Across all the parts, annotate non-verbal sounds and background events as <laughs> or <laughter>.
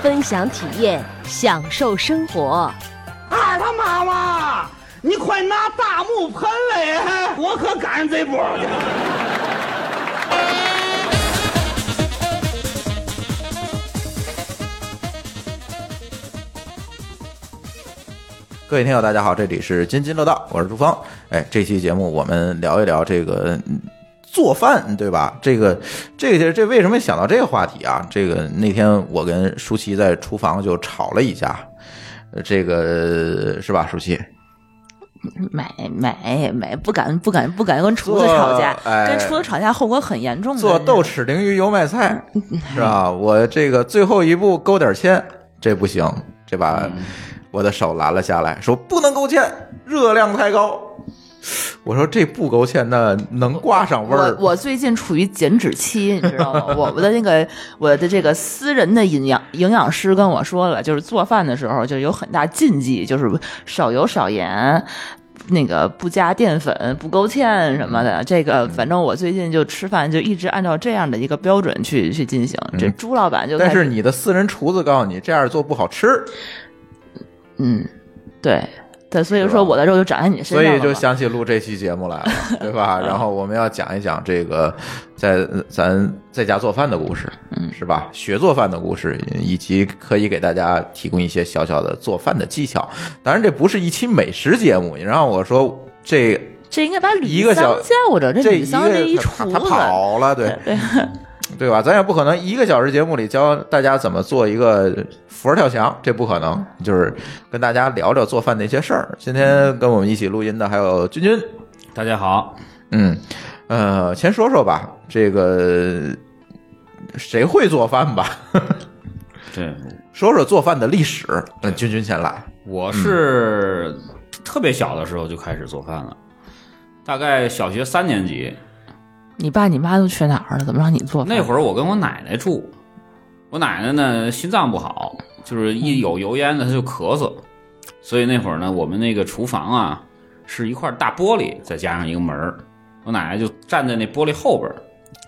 分享体验，享受生活。二他妈妈，你快拿大木盆来，我可赶上这波了。各位听友，大家好，这里是津津乐道，我是朱芳。哎，这期节目我们聊一聊这个嗯做饭，对吧？这个这个这为什么想到这个话题啊？这个那天我跟舒淇在厨房就吵了一架，呃这个是吧，舒淇？没没没，不敢不敢不敢跟厨子吵架，哎跟厨子吵架后果很严重的。做豆豉鲮鱼油麦菜是吧？我这个最后一步勾点芡，这不行，这把我的手拦了下来，说不能勾芡，热量太高。我说这不勾芡，那能挂上味我儿。我最近处于减脂期，你知道吗？我我的那个我的这个私人的营养营养师跟我说了，就是做饭的时候就有很大禁忌，就是少油少盐。那个不加淀粉、不勾芡什么的，这个反正我最近就吃饭就一直按照这样的一个标准去去进行。这朱老板就但是你的私人厨子告诉你这样做不好吃，嗯，对对，所以说我的肉就长在你身上所以就想起录这期节目来了，对吧？<laughs> 然后我们要讲一讲这个在咱在家做饭的故事，嗯是吧？学做饭的故事，以及可以给大家提供一些小小的做饭的技巧。当然，这不是一期美食节目，你让我说这这应该把一个小吕桑叫着，这吕桑这一厨子，他跑了，对对，对吧？咱也不可能一个小时节目里教大家怎么做一个佛跳墙，这不可能。就是跟大家聊聊做饭的一些事儿。今天跟我们一起录音的还有君君，大家好，嗯，呃，先说说吧，这个谁会做饭吧？<laughs> 对，说说做饭的历史。嗯，君君先来。我是特别小的时候就开始做饭了，大概小学三年级你爸你妈都去哪儿了？怎么让你做饭？那会儿，我跟我奶奶住，我奶奶呢心脏不好，就是一有油烟呢她就咳嗽，所以那会儿呢，我们那个厨房啊是一块大玻璃，再加上一个门儿我奶奶就站在那玻璃后边儿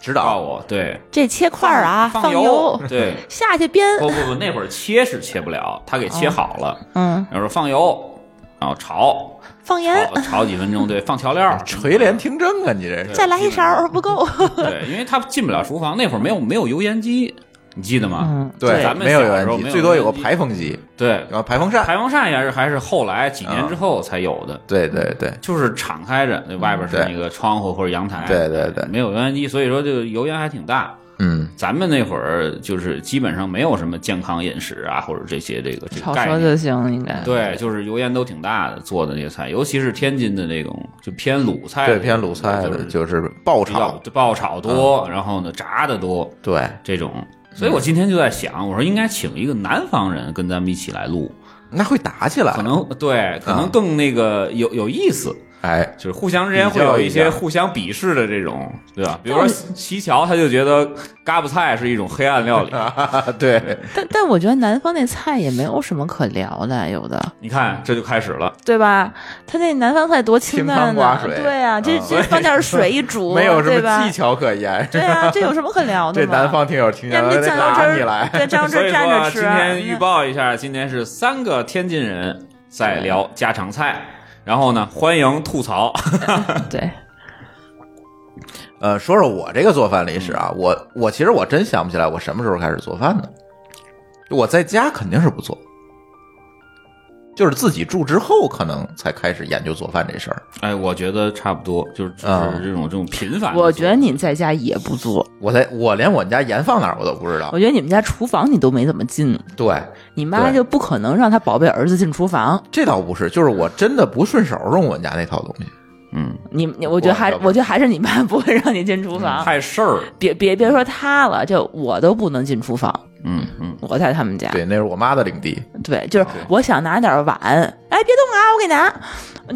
指导我，对，这切块儿啊，放油，对，<laughs> 下去煸。不不不，那会儿切是切不了，他给切好了，嗯，然后说放油，然后炒，放盐，炒炒几分钟，对，放调料，<laughs> 垂帘听政啊，你这是再来一勺儿不够。对，因为他进不了厨房，那会儿没有没有油烟机，你记得吗？嗯，对，咱们没有油烟机，最多有个排风机，对，然后排风扇。排风扇也是还是后来几年之后才有的，对对对就是敞开着，那外边是那个窗户或者阳台，对对对，没有油烟机，所以说就油烟还挺大。嗯，咱们那会儿就是基本上没有什么健康饮食啊，或者这些这个这个炒概念。熟就行，应该。对，就是油烟都挺大的，做的那些菜，尤其是天津的那种就偏鲁菜，对偏鲁菜的就是爆炒，嗯爆炒多，然后呢炸的多对，这种。所以我今天就在想，我说应该请一个南方人跟咱们一起来录，那会打起来，可能对，可能更那个有有意思。哎，就是互相之间会有一些互相鄙视的这种，对吧？比如说西桥，他就觉得嘎巴菜是一种黑暗料理。<laughs> 对，但但我觉得南方那菜也没有什么可聊的，有的你看，这就开始了。对吧？他那南方菜多清淡清汤寡呢，水对啊，这嗯这放点水一煮，<laughs> 没有什对吧么技巧可言。对啊，这有什么可聊的 <laughs> 这？南方听友听见了，酱油汁你来。对，酱油汁蘸，着吃。今天预报一下，今天是三个天津人在聊家常菜，然后呢，欢迎吐槽。<laughs> 对，呃，说说我这个做饭历史啊，我我其实我真想不起来我什么时候开始做饭的。我在家肯定是不做，就是自己住之后可能才开始研究做饭这事儿。哎，我觉得差不多，就是就是啊这种这种频繁。我觉得你在家也不做，我在我连我们家盐放哪儿我都不知道我。觉得你们家厨房你都没怎么进，对，你妈就不可能让她宝贝儿子进厨房。这倒不是，就是我真的不顺手用我们家那套东西。嗯，你你，我觉得还我觉得还是你妈不会让你进厨房。太事儿，别别别说他了，就我都不能进厨房。嗯嗯，我在他们家，对，那是我妈的领地，对，就是我想拿点碗，哎，别动啊，我给拿。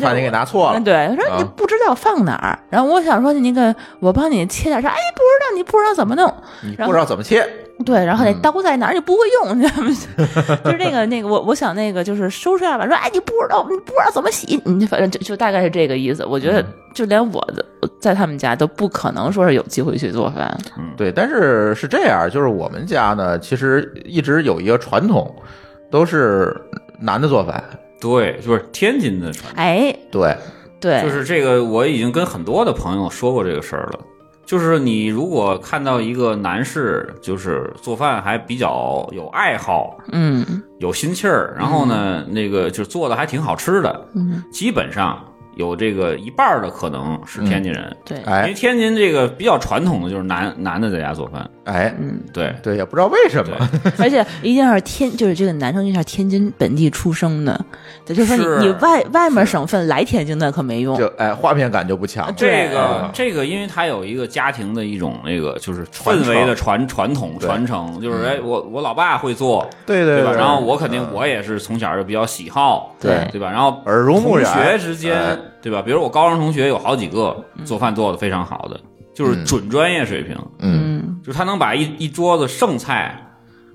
怕你给拿错了。嗯。对，我说啊。你不知道放哪儿，然后我想说你那个，我帮你切点啥，哎，不知道，你不知道怎么弄，你不知道怎么切，对，然后那嗯刀在哪儿你不会用，你知道吗？<laughs> 就是那个那个，我我想那个就是收拾下吧，说哎你不知道你不知道怎么洗，你反正就就大概是这个意思。我觉嗯得就连我的在他们家都不可能说是有机会去做饭，嗯对，但是是这样，就是我们家呢，其实一直有一个传统，都是男的做饭。对，就是天津的传统，哎，对，对，就是这个，我已经跟很多的朋友说过这个事儿了。就是你如果看到一个男士，就是做饭还比较有爱好、嗯。有心气儿，然后呢，那个就做的还挺好吃的，嗯，基本上有这个一半儿的可能是天津人。对，因为哎天津这个比较传统的就是男男的在家做饭，哎，嗯，对。对，也不知道为什么，<laughs> 而且一定要是天，就是这个男生一定要是天津本地出生的，也就是说是你你外外面省份来天津的可没用就，哎，画面感就不强这个啊这个，因为他有一个家庭的一种那个就是氛围的传传统传承，就是哎，我我老爸会做，对对吧？然后我肯定嗯。我也是从小就比较喜好，对对吧？然后耳濡目同染学之间哎，对吧？比如我高中同学有好几个做饭做的非常好的，就是嗯。准专业水平，嗯，嗯，就是他能把一一桌子剩菜，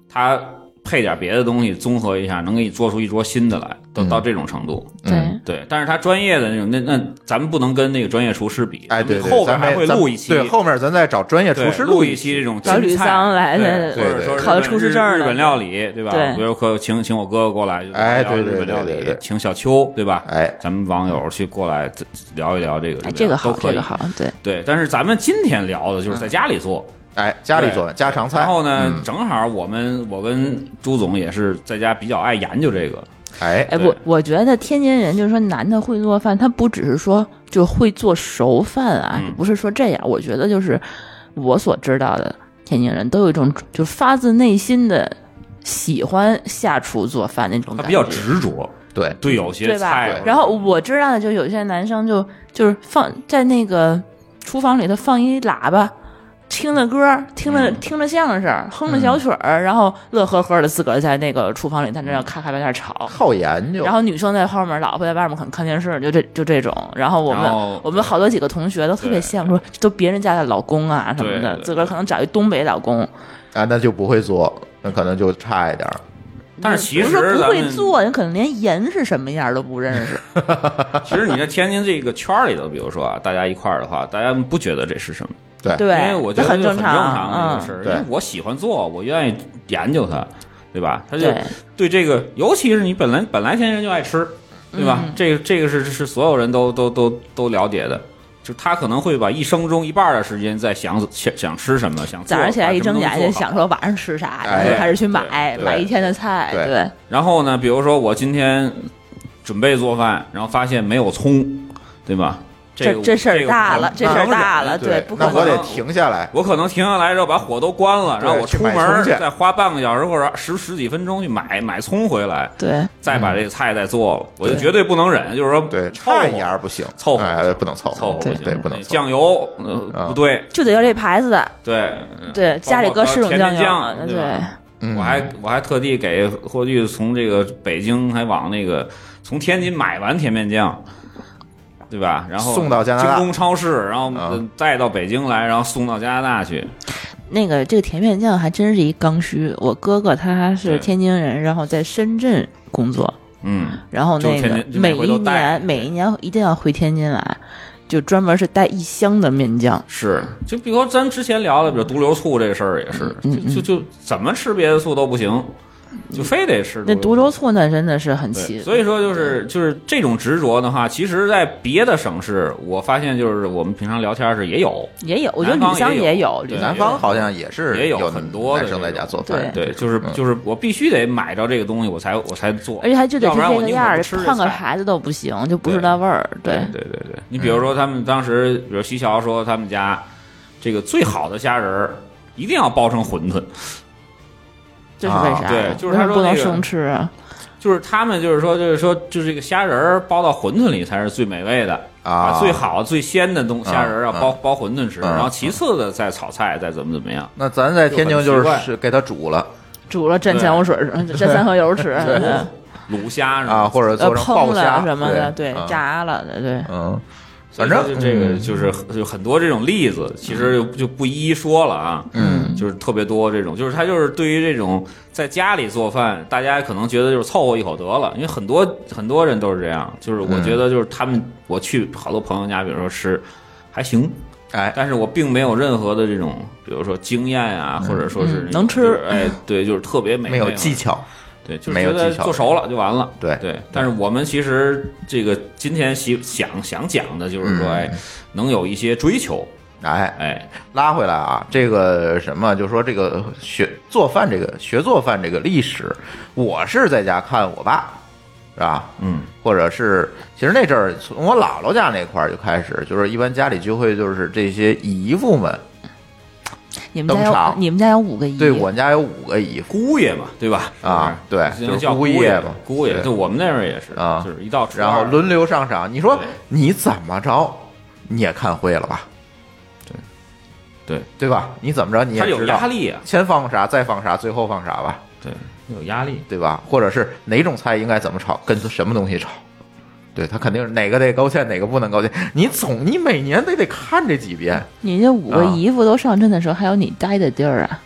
他配点别的东西综合一下，能给你做出一桌新的来，到这种程度。嗯对，对，但是他专业的那种，那那咱们不能跟那个专业厨师比。哎，对对，后边还会录一期，对，后面咱再找专业厨师录一一期这种找吕桑来对对对对或者说考了日本厨师证日日本料理，对吧？对比如可请请我哥哥过来，哎对对日本料对对对理，请小邱，对吧？哎，咱们网友去过来聊一聊这个，哎，这个好，吧都可以这个好，对，对，但是咱们今天聊的就是在家里做，哎，家里对做家常菜，然后呢，嗯正好我们我跟朱总也是在家比较爱研究这个，哎，哎，不我我觉得天津人就是说男的会做饭，他不只是说就会做熟饭啊，嗯不是说这样。我觉得就是我所知道的天津人都有一种就发自内心的喜欢下厨做饭那种感觉，他比较执着，对，对有些对吧菜，？然后我知道的就有些男生就就是放在那个厨房里头放一喇叭。听着歌，听着、嗯听着相声，哼着小曲儿，然后乐呵呵的自个儿在那个厨房里，在那咔咔在那儿炒，好研究，然后女生在后面，老婆在外面可能看电视，就这就这种。然后我们后我们好多几个同学都特别羡慕，说都别人家的老公啊什么的，自个儿可能找一东北老公。啊，那就不会做，那可能就差一点儿。但是其实不是不会做，人可能连盐是什么样都不认识。<laughs> 其实你在天津这个圈里头，比如说啊，大家一块儿的话，大家不觉得这是什么？对对，因为我觉得很正这很正常的个事儿，因为我喜欢做，我愿意研究它，对吧？他就对对这个，尤其是你本来本来天津人就爱吃，对吧？嗯这个这个是是所有人都都都都了解的。就他可能会把一生中一半的时间在想想想吃什么，想早上起来一睁眼睛把什么东西做好想说晚上吃啥，哎然后就开始去买买一天的菜。对对，然后呢，比如说我今天准备做饭，然后发现没有葱，对吧？个这这事儿大了，这事儿大了，对，不可那我得能。停下来，我可能停下来之后把火都关了，然后我出门再花半个小时或者十十几分钟去买买葱回来，对，再把这个菜再做了，我就绝对不能忍，就是说对，差一点儿不行，凑合哎，不能凑合凑合不行，对，不能。酱油不对，就得要这牌子的，对对，家里搁四种酱对我还我还特地给霍炬从这个北京还往那个从天津买完甜面酱，对吧？然后送到加拿大。京东超市，然后啊。呃再到北京来，然后送到加拿大去。那个这个甜面酱还真是一刚需。我哥哥他是天津人，然后在深圳工作，嗯，然后那个每每一回都带。年每一年一定要回天津来，就专门是带一箱的面酱。是，就比如咱之前聊的，比如毒瘤醋这个事儿也是，嗯。就就就怎么吃别的醋都不行，就非得是那毒瘤醋。那，真的是很，奇。所以说就是就是这种执着的话，其实，在别的省市，我发现就是我们平常聊天时也有，也有，我觉得南方也有南方好像也是也有有很多的男生在家做饭，对对，就是嗯就是我必须得买着这个东西，我才我才做，而且还就得是要不然我这个样儿宁可不吃，这换个菜牌子都不行，就不是那味儿。对对对对，你比如说他们当时，比如徐桥说他们家这个最好的虾仁儿一定要包成馄饨，这是为啥？啊对就是他说那个生吃啊？就是他们就是说就是说就是这个虾仁儿包到馄饨里才是最美味的啊。最好最鲜的东虾仁儿要嗯包包馄饨吃，嗯。然后其次的再炒菜，再怎么怎么样。那咱在天津就是是给它煮了。煮了蘸酱油水儿，蘸三合油吃，<laughs> 嗯卤虾啊，或者呃做成爆虾了什么的，对对，炸了的，对。嗯，反正就这个嗯就是就很多这种例子，其实就就不一一说了啊。嗯，就是特别多这种，就是他就是对于这种在家里做饭，大家可能觉得就是凑合一口得了，因为很多很多人都是这样。就是我觉得就是他们，我去好多朋友家，比如说吃还行，哎，但是我并没有任何的这种，比如说经验啊，或者说是嗯能吃就是哎，对，就是特别美，没有技巧，对，就是觉得做熟了就完了。对对，但是我们其实这个今天想想想讲的就是说，嗯哎，能有一些追求，哎，哎，拉回来啊，这个什么，就说这个学做饭，这个学做饭这个历史，我是在家看我爸，是吧？嗯，或者是其实那阵儿从我姥姥家那块儿就开始，就是一般家里聚会，就是这些姨夫们，你们家有你们家有五个姨，对我们家有五个姨姑爷嘛，对吧？啊，对，就是是姑爷爷嘛，姑爷，就我们那边也是啊就是一到然后轮流上场。你说你怎么着，你也看会了吧？对对对吧？你怎么着你也他有知道压力啊，先放啥，再放啥，最后放啥吧？对，有压力。对吧？或者是哪种菜应该怎么炒，跟什么东西炒？对他肯定是哪个得勾芡，哪个不能勾芡。你总你每年得得看这几遍。你这五个啊姨夫都上阵的时候，还有你待的地儿啊？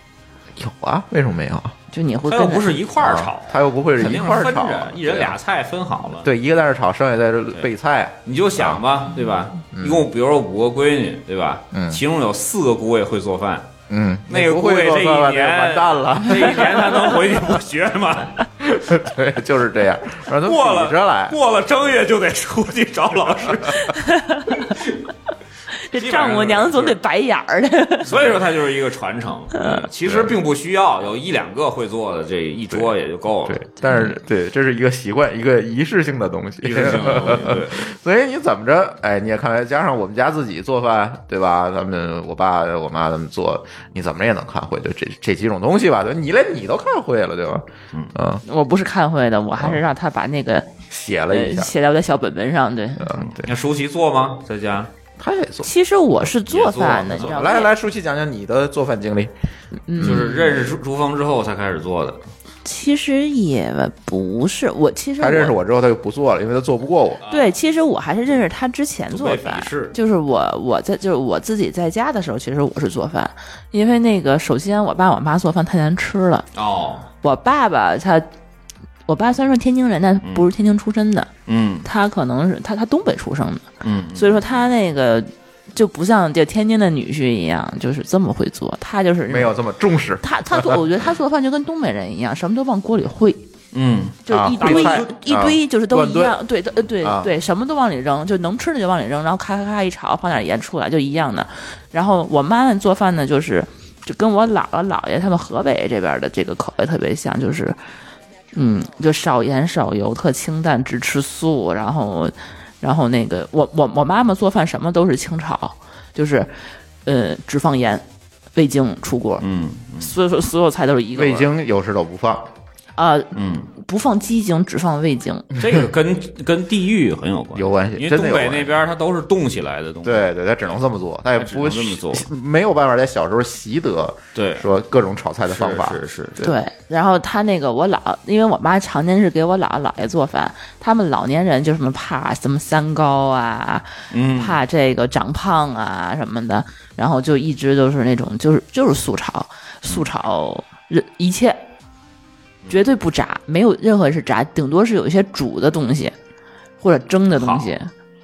有啊，为什么没有？就你会他又不是一块儿啊炒，他又不会是一块儿炒一人。俩菜分好了。，对，一个在这炒，剩下在这备菜。你就想吧，对吧？一共比如说五个闺女，对吧？嗯其中有四个姑爷会做饭，嗯，那个姑爷这一做饭了年完蛋了。这一年他能回去不学吗？<laughs> 对，就是这样，过了。过了正月就得出去找老师，<laughs> 这丈母娘总得白眼儿的。<laughs> 所以说它就是一个传承。嗯其实并不需要有一两个会做的，这一桌也就够了对。，但是对，这是一个习惯，一个仪式性的东西。仪式性的东西对 <laughs> 所以你怎么着？哎，你也看来，加上我们家自己做饭，对吧？咱们我爸我妈他们做，你怎么也能看会，就这这几种东西吧？对，你连你都看会了，对吧？嗯，我不是看会的，我还是让他把那个写了一下，呃写在我的小本本上。对，嗯，对，那舒淇做吗？在家他也做。其实我是做饭的，你知道吗？来来，舒淇讲讲你的做饭经历。就是认识朱朱峰之后才开始做的。其实也不是，我其实他认识我之后，他就不做了，因为他做不过我。对，其实我还是认识他之前做饭鄙视，就是我我在就是我自己在家的时候，其实我是做饭，因为那个首先我爸我妈做饭太难吃了，哦，我爸爸他。我爸虽然说天津人，但不是天津出身的，嗯。他可能是他他东北出生的，嗯，所以说他那个就不像这天津的女婿一样，就是这么会做，他就是没有这么重视，他他做，<laughs> 我觉得他做饭就跟东北人一样，什么都往锅里烩，嗯。就啊一堆、一堆，就是都一样，对对对啊对，什么都往里扔，就能吃的就往里扔，然后咔咔咔一炒，放点盐出来就一样的。然后我妈妈做饭呢，就是就跟我姥姥姥爷他们河北这边的这个口味特别像，就是嗯，就少盐少油，特清淡，只吃素。然后然后那个我我我妈妈做饭什么都是清炒，就是呃只放盐。味精出锅，嗯所有所有菜都是一个味精有时都不放。啊、嗯，不放鸡精，只放味精。这个跟跟地域很有关，有关系因为东北那边它都是冻起来的东西。对对，它只能这么做，它也不能这么做没有办法在小时候习得对，说各种炒菜的方法。是是是，对对，然后他那个我姥，因为我妈常年是给我姥姥姥爷做饭，他们老年人就什么怕什么三高啊，嗯，怕这个长胖啊什么的，然后就一直都是那种就是就是素炒，素炒任一切，绝对不炸，没有任何是炸，顶多是有一些煮的东西或者蒸的东西，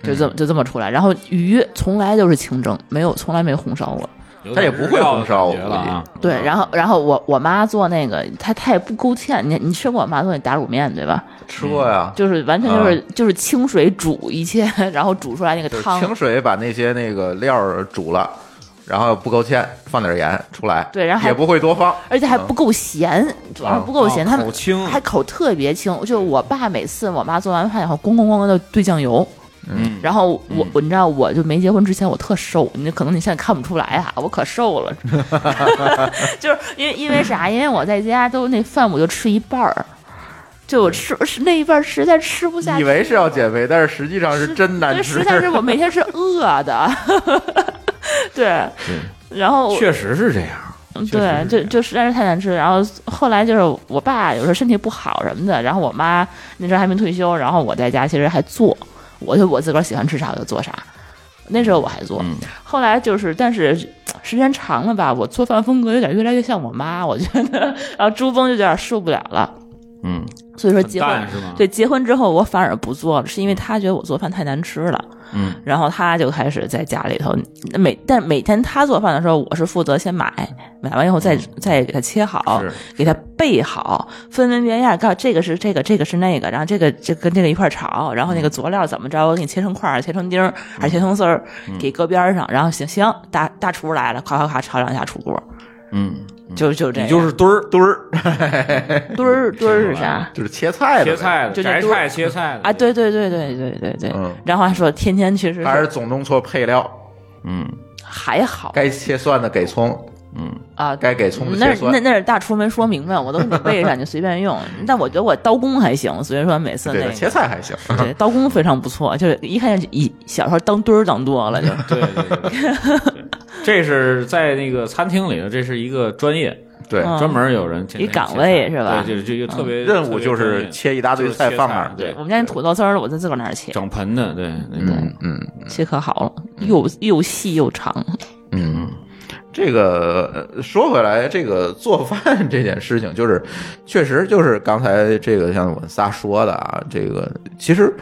就这么就这么出来。然后鱼从来都是清蒸，没有从来没红烧过。有他也不会红烧我觉了啊。对，然后然后我我妈做那个，她她也不勾芡，你你吃过我妈做那打卤面对吧？吃过呀，就是完全就是、就是清水煮一切，<laughs> 然后煮出来那个汤。清水把那些那个料儿煮了，然后不够芡，放点盐出来。对然后也不会多放。而且还不够咸，主要是不够咸，哦他们口轻还口特别轻。就我爸每次我妈做完饭以后，咣咣咣的兑酱油，嗯，然后我我你知道我就没结婚之前我特瘦，你可能你现在看不出来啊，我可瘦了，<laughs> 就是因为因为啥？因为我在家都那饭我就吃一半儿。就我吃是那一半实在吃不下去，以为是要减肥，但是实际上是真难对，吃实。在是我每天是饿的 <laughs> <laughs> <laughs> 对，然后确实是这样。对，就就实在是太难吃。然后后来就是我爸有时候身体不好什么的，然后我妈那时候还没退休，然后我在家其实还做，我就我自个儿喜欢吃啥我就做啥。那时候我还做，嗯后来就是，但是时间长了吧，我做饭风格有点越来越像我妈，我觉得，<laughs> 然后朱峰就有点受不了了，嗯，所以说结婚？对，结婚之后我反而不做了，是因为他觉得我做饭太难吃了。嗯，然后他就开始在家里头每但每天他做饭的时候，我是负责先买，买完以后再、再给他切好，给他备好，分门别样，告诉这个是这个，这个是那个，然后这个这跟这个一块炒，然后那个佐料怎么着，我给你切成块儿，切成丁儿，还是切成丝儿，给搁边上，然后行行，大大厨来了，咔咔咔炒两下出锅，嗯，就就这样，你就是墩儿。墩儿，<laughs> 墩儿墩儿是啥？<laughs> 就是切菜的切菜的，摘菜切菜的啊，，对对。对对对对对，嗯。然后还说天天其实还是总弄错配料，嗯还好。该切蒜的给葱，嗯，啊，该给葱的那那。那是大厨没说明白，我都给你备上，你随便用。<laughs> 但我觉得我刀工还行，所以说每次那，个切菜还行。对刀工非常不错，就是一看就一小时候当墩儿当多了就。对对对对，这是在那个餐厅里的，这是一个专业，对，嗯专门有人一岗位是吧对，就就就特别任务就是切一大堆菜放那儿对，我们家那土豆丝儿，我在自个儿那儿切，整盆的，对那种嗯嗯切可好了，又又细又长。嗯，这个呃说回来，这个做饭这件事情，就是确实就是刚才这个像我们仨说的啊，这个其实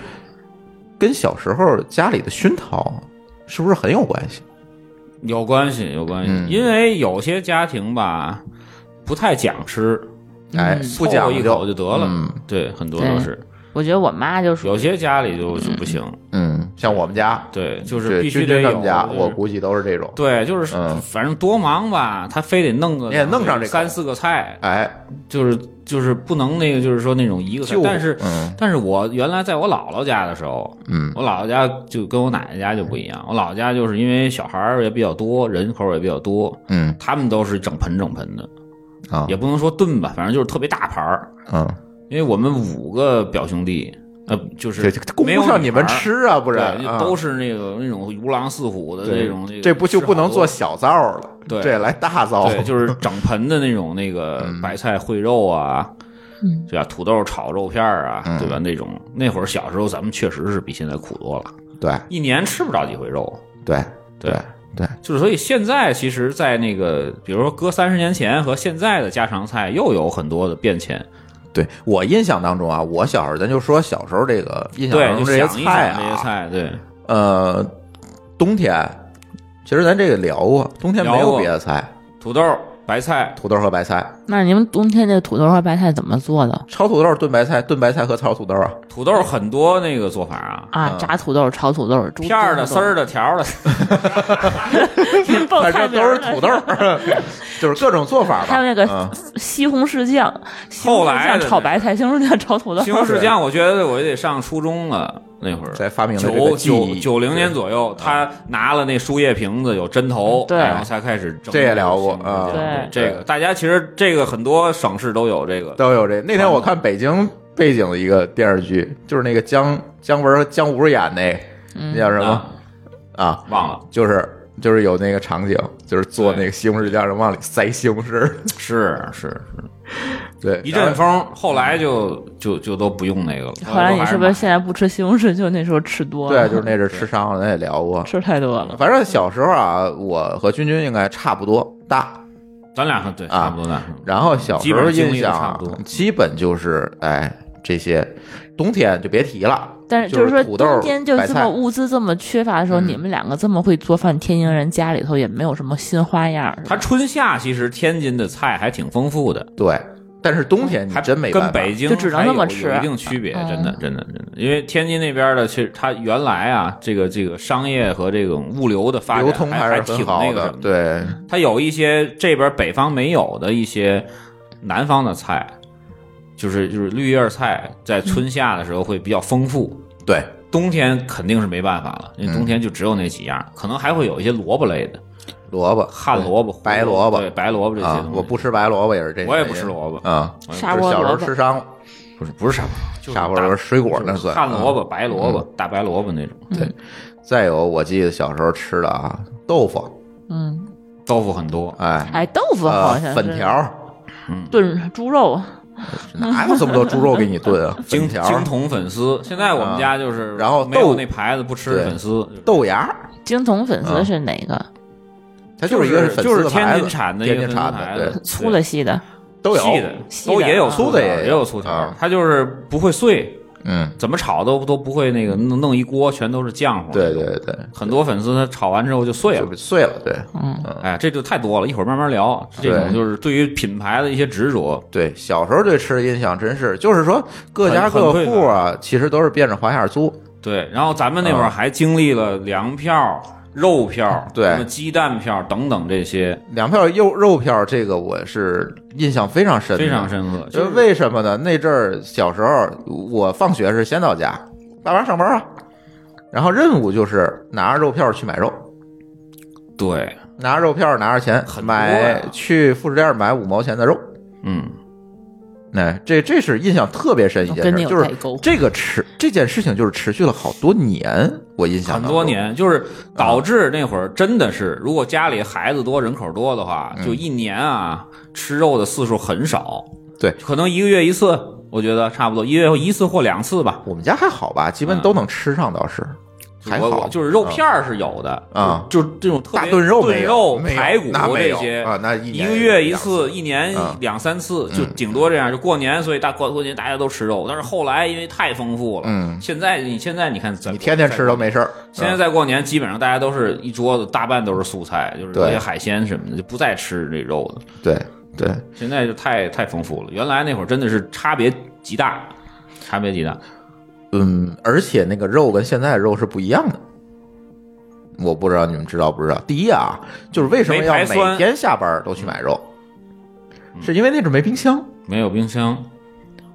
跟小时候家里的熏陶是不是很有关系？有关系有关系，嗯。因为有些家庭吧不太讲吃，哎，不凑合一口就得了，嗯。对，很多都是，我觉得我妈就是有些家里就就不行，嗯，像我们家，对，就是必须得有，他们家，我估计都是这种。对，就是嗯反正多忙吧，他非得弄个你也弄上这口三四个菜，哎，就是就是不能那个，就是说那种一个菜，但是嗯但是我原来在我姥姥家的时候，嗯我姥姥家就跟我奶奶家就不一样，我姥姥家就是因为小孩儿也比较多，人口也比较多，嗯他们都是整盆整盆的，啊也不能说炖吧，反正就是特别大盘儿。嗯，因为我们五个表兄弟，呃，就是供没有不上你们吃啊，不然都是那个那种如狼似虎的那种，那个这不就不能做小灶了？对这来大灶。对，就是整盆的那种那个嗯白菜烩肉啊，嗯对吧？土豆炒肉片儿啊，嗯对吧？那种那会儿小时候咱们确实是比现在苦多了，对一年吃不着几回肉。对对对对，就是所以现在其实，在那个比如说搁三十年前和现在的家常菜又有很多的变迁。对我印象当中啊，我小时候咱就说小时候这个印象当，中这些菜想这些啊，菜，对，呃，冬天其实咱这个聊过，冬天没有别的菜，土豆、白菜，土豆和白菜，那你们冬天这土豆和白菜怎么做的炒土豆炖白菜，炖白菜和炒土豆啊，土豆很多那个做法啊，啊？嗯炸土豆、炒土豆、猪片儿的、丝儿，的、条儿的，报 <laughs> 反正都是土豆，<laughs> 就是各种做法吧。还有那个嗯西红柿酱，后来炒白菜，西红柿酱炒土豆西。红柿酱，我觉得我也得上初中了，那会儿才发明九个技九艺九零年左右，他拿了那输液瓶子，有针头，对然后才开始整这也聊过啊对这个大家其实这个很多省市都有这个，都有这。那天我看北京背景的一个电视剧，就是那个姜姜文和姜武演那，那叫什么啊啊？忘了，就是就是有那个场景，就是做那个西红柿酱，往里塞西红柿。<laughs> 是是是，对，一阵风，后来就就就都不用那个了。后来你是不是现在不吃西红柿？就那时候吃多了，对，就是那阵 <laughs> 吃伤了，咱也聊过。吃太多了。反正小时候啊，我和君君应该差不多大。咱俩对啊差不多大，然后小时候印象基本就是哎这些，冬天就别提了。但是就是说，冬天就这么物资这么缺乏的时候，嗯你们两个这么会做饭，天津人家里头也没有什么新花样儿。是吧它春夏其实天津的菜还挺丰富的，对，但是冬天你还真没办法。跟北京就只能还有那么吃有一定区别，嗯。真的真的真的，因为天津那边的其实它原来啊，这个这个商业和这种物流的发展流通还是挺那个什么，，的对，它有一些这边北方没有的一些南方的菜，就是就是绿叶菜，在春夏的时候会比较丰富。对，冬天肯定是没办法了，因为冬天就只有那几样，可能还会有一些萝卜类的，萝卜、旱萝卜、白萝卜对白萝卜这些东，西。啊我不吃白萝卜也是这。我也不吃萝卜啊，砂就是小时候锅萝卜吃伤了。不是不是沙包，就是水果那算旱萝卜、嗯白萝卜、大白萝卜那种。对，再有我记得小时候吃的啊，豆腐，嗯，豆腐很多，哎，哎，豆腐好呃像是粉条，炖猪肉，<laughs> 哪有这么多猪肉给你炖啊？<laughs> 精粉条、精统粉丝。现在我们家就是，然后没有豆那牌子不吃粉丝，豆芽，精统粉丝嗯是哪个？它就是一个粉就是天丝的牌子津产的一天个津产的，粗的细的，都有细的细的都也有啊粗的也有也有粗条啊，它就是不会碎，嗯，怎么炒都都不会那个弄弄一锅全都是浆糊。对对对，很多粉丝他炒完之后就碎了就。碎了，对嗯，哎，这就太多了，一会儿慢慢聊。这种对就是对于品牌的一些执着，对。小时候对吃的印象真是，就是说各家很各很户啊，其实都是变着花样租，对。然后咱们那会儿啊还经历了粮票、肉票、对。什么鸡蛋票等等这些，两票肉肉票，这个我是印象非常深，非常深刻。就是。为什么呢？那阵儿小时候，我放学是先到家，爸妈上班啊，然后任务就是拿着肉票去买肉，对，拿着肉票拿着钱买去副食店买五毛钱的肉。嗯，哎，这这是印象特别深一件事，跟你就是这个持这件事情就是持续了好多年，我印象很多年，就是导致那会儿真的是，如果家里孩子多、人口多的话，嗯就一年啊吃肉的次数很少，对可能一个月一次，我觉得差不多，一个月一次或两次吧。我们家还好吧，基本都能吃上，倒是还好就是肉片儿是有的啊就就这种特别大炖肉炖肉、排骨这些啊那一个月一次，一年啊两三次，就嗯顶多这样。就过年，所以大过过年大家都吃肉，但是后来因为太丰富了，嗯现在你现在你看咱你天天吃都没事儿。现在嗯在过年，基本上大家都是一桌子大半都是素菜，就是对这些海鲜什么的，就不再吃这肉的。对对，现在就太太丰富了，原来那会儿真的是差别极大，差别极大。嗯，而且那个肉跟现在的肉是不一样的。我不知道你们知道不知道？第一啊，就是为什么要每天下班都去买肉，是因为那阵没冰箱，没有冰箱，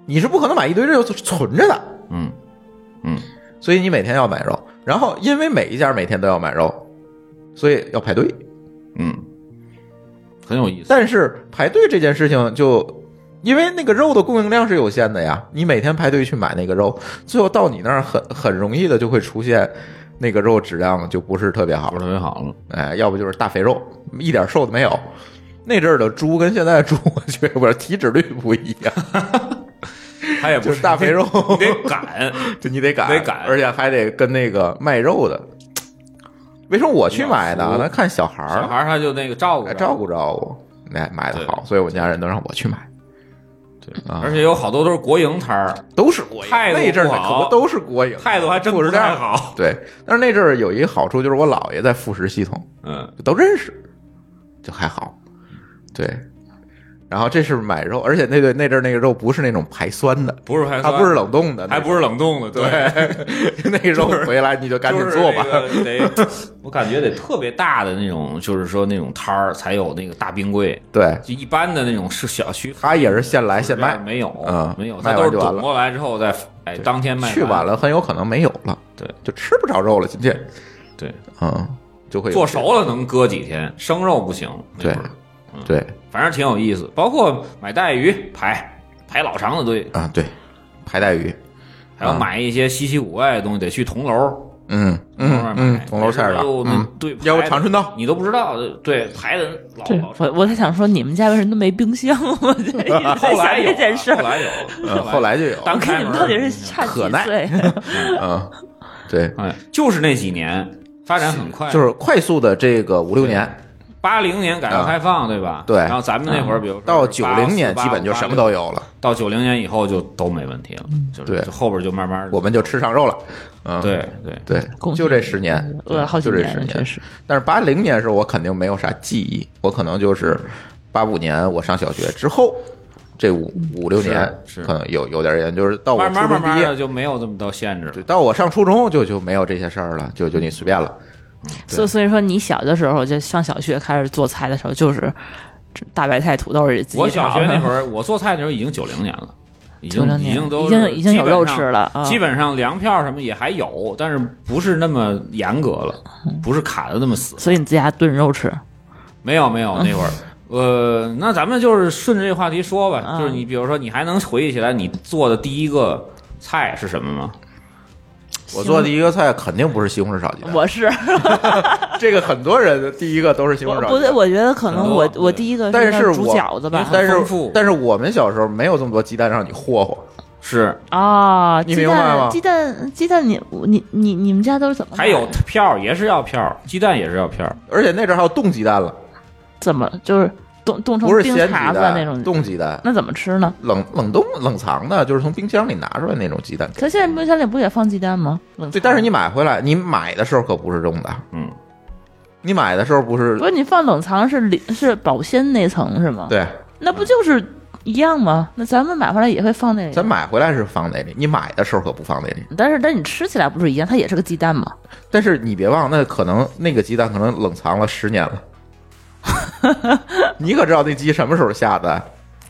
你是不可能买一堆肉存着的，嗯嗯，所以你每天要买肉。然后因为每一家每天都要买肉，所以要排队。嗯，很有意思。但是排队这件事情就。因为那个肉的供应量是有限的呀，你每天排队去买那个肉，最后到你那儿很很容易的就会出现那个肉质量就不是特别好不是特别好了，哎，要不就是大肥肉，一点瘦都没有。那阵儿的猪跟现在的猪，我觉得不是体脂率不一样，<laughs> 它也不就是大肥肉，你得赶，<laughs> 就你得赶，得赶。而且还得跟那个卖肉的。为什么我去买呢？那看小孩儿，小孩儿他就那个照顾哎照顾照顾，哎，买的好，所以我家人都让我去买，对啊而且有好多都是国营摊儿，都是国营。态度那阵儿可不都是国营，态度还真不太好。对，但是那阵儿有一个好处，就是我姥爷在副食系统，嗯，都认识，就还好。对，然后这是买肉，而且那个那阵儿那个肉不是那种排酸的，不是排酸，它不是冷冻的，还不是冷冻的，对，<laughs> 那个肉回来你就赶紧做吧。就是那个得，我感觉得特别大的那种，就是说那种摊儿才有那个大冰柜，对，就一般的那种是小区，它也是现来现卖，没有，嗯没有，卖它都是完就完了。懂过来之后再哎当天卖，去晚了很有可能没有了，对，就吃不着肉了。今天，对，嗯，就会有做熟了能搁几天，生肉不行，对对反正挺有意思。包括买带鱼排排老长的队，啊，对，排带鱼，还有啊买一些稀奇古怪的东西，得去铜楼。嗯嗯嗯，铜楼菜市场，哎呦那嗯，对，要不长春道，你都不知道，对，排的老对老我我在想说，你们家为什么都没冰箱？<laughs> 我就一直在想后来有这件事儿。后来有，嗯，后来就有，当我看你们到底是差几岁？<laughs> <laughs> 嗯，对，哎，就是那几年发展很快，就是快速的这个五六年八零年改革开放，对吧？对。然后咱们那会儿，比如说到九零年基本就什么都有，了，到九零年以后就都没问题了，就是对。就后边就慢慢我们就吃上肉了。嗯，对对。对就这十年，饿了好几就这十年，确实。但是八零年时候我肯定没有啥记忆，我可能就是八五年我上小学之后，这五五六年可能有有点研究，就是到我初慢慢慢中毕业，慢的就没有这么多限制。了对，。到我上初中就就没有这些事儿了，就就你随便了。所以所以说，你小的时候就上小学开始做菜的时候，就是大白菜、土豆我小学那会儿，<laughs> 我做菜的时候已经九零年了，已经已经都已经已经有肉吃了啊。基本上粮票什么也还有，但是不是那么严格了，不是卡的那么死。所以你自家炖肉吃。没有没有，那会儿。呃，那咱们就是顺着这个话题说吧，嗯就是你比如说，你还能回忆起来你做的第一个菜是什么吗？我做的第一个菜肯定不是西红柿炒鸡蛋，我是 <laughs> 这个很多人第一个都是西红柿炒鸡蛋。不对，我觉得可能我我第一个但是煮我饺子吧。但是但是我们小时候没有这么多鸡蛋让你霍霍，是，啊，你鸡明白吗蛋鸡蛋鸡蛋你，你你你们家都是怎么？还有票也是要票，鸡蛋也是要票。而且那阵还有冻鸡蛋了，怎么就是冻冻成冰碴子那种？冻鸡蛋，那怎么吃呢？冷冷冻冷藏的，就是从冰箱里拿出来那种鸡蛋。可现在冰箱里不也放鸡蛋吗？冷对，但是你买回来，你买的时候可不是这种的，嗯，你买的时候不是不是你放冷藏是里是保鲜那层是吗？，对，那不就是一样吗？那咱们买回来也会放那里，咱买回来是放那里，你买的时候可不放那里。但是但是你吃起来不是一样，它也是个鸡蛋嘛。但是你别忘，那可能那个鸡蛋可能冷藏了十年了。<laughs> 你可知道那鸡什么时候下的？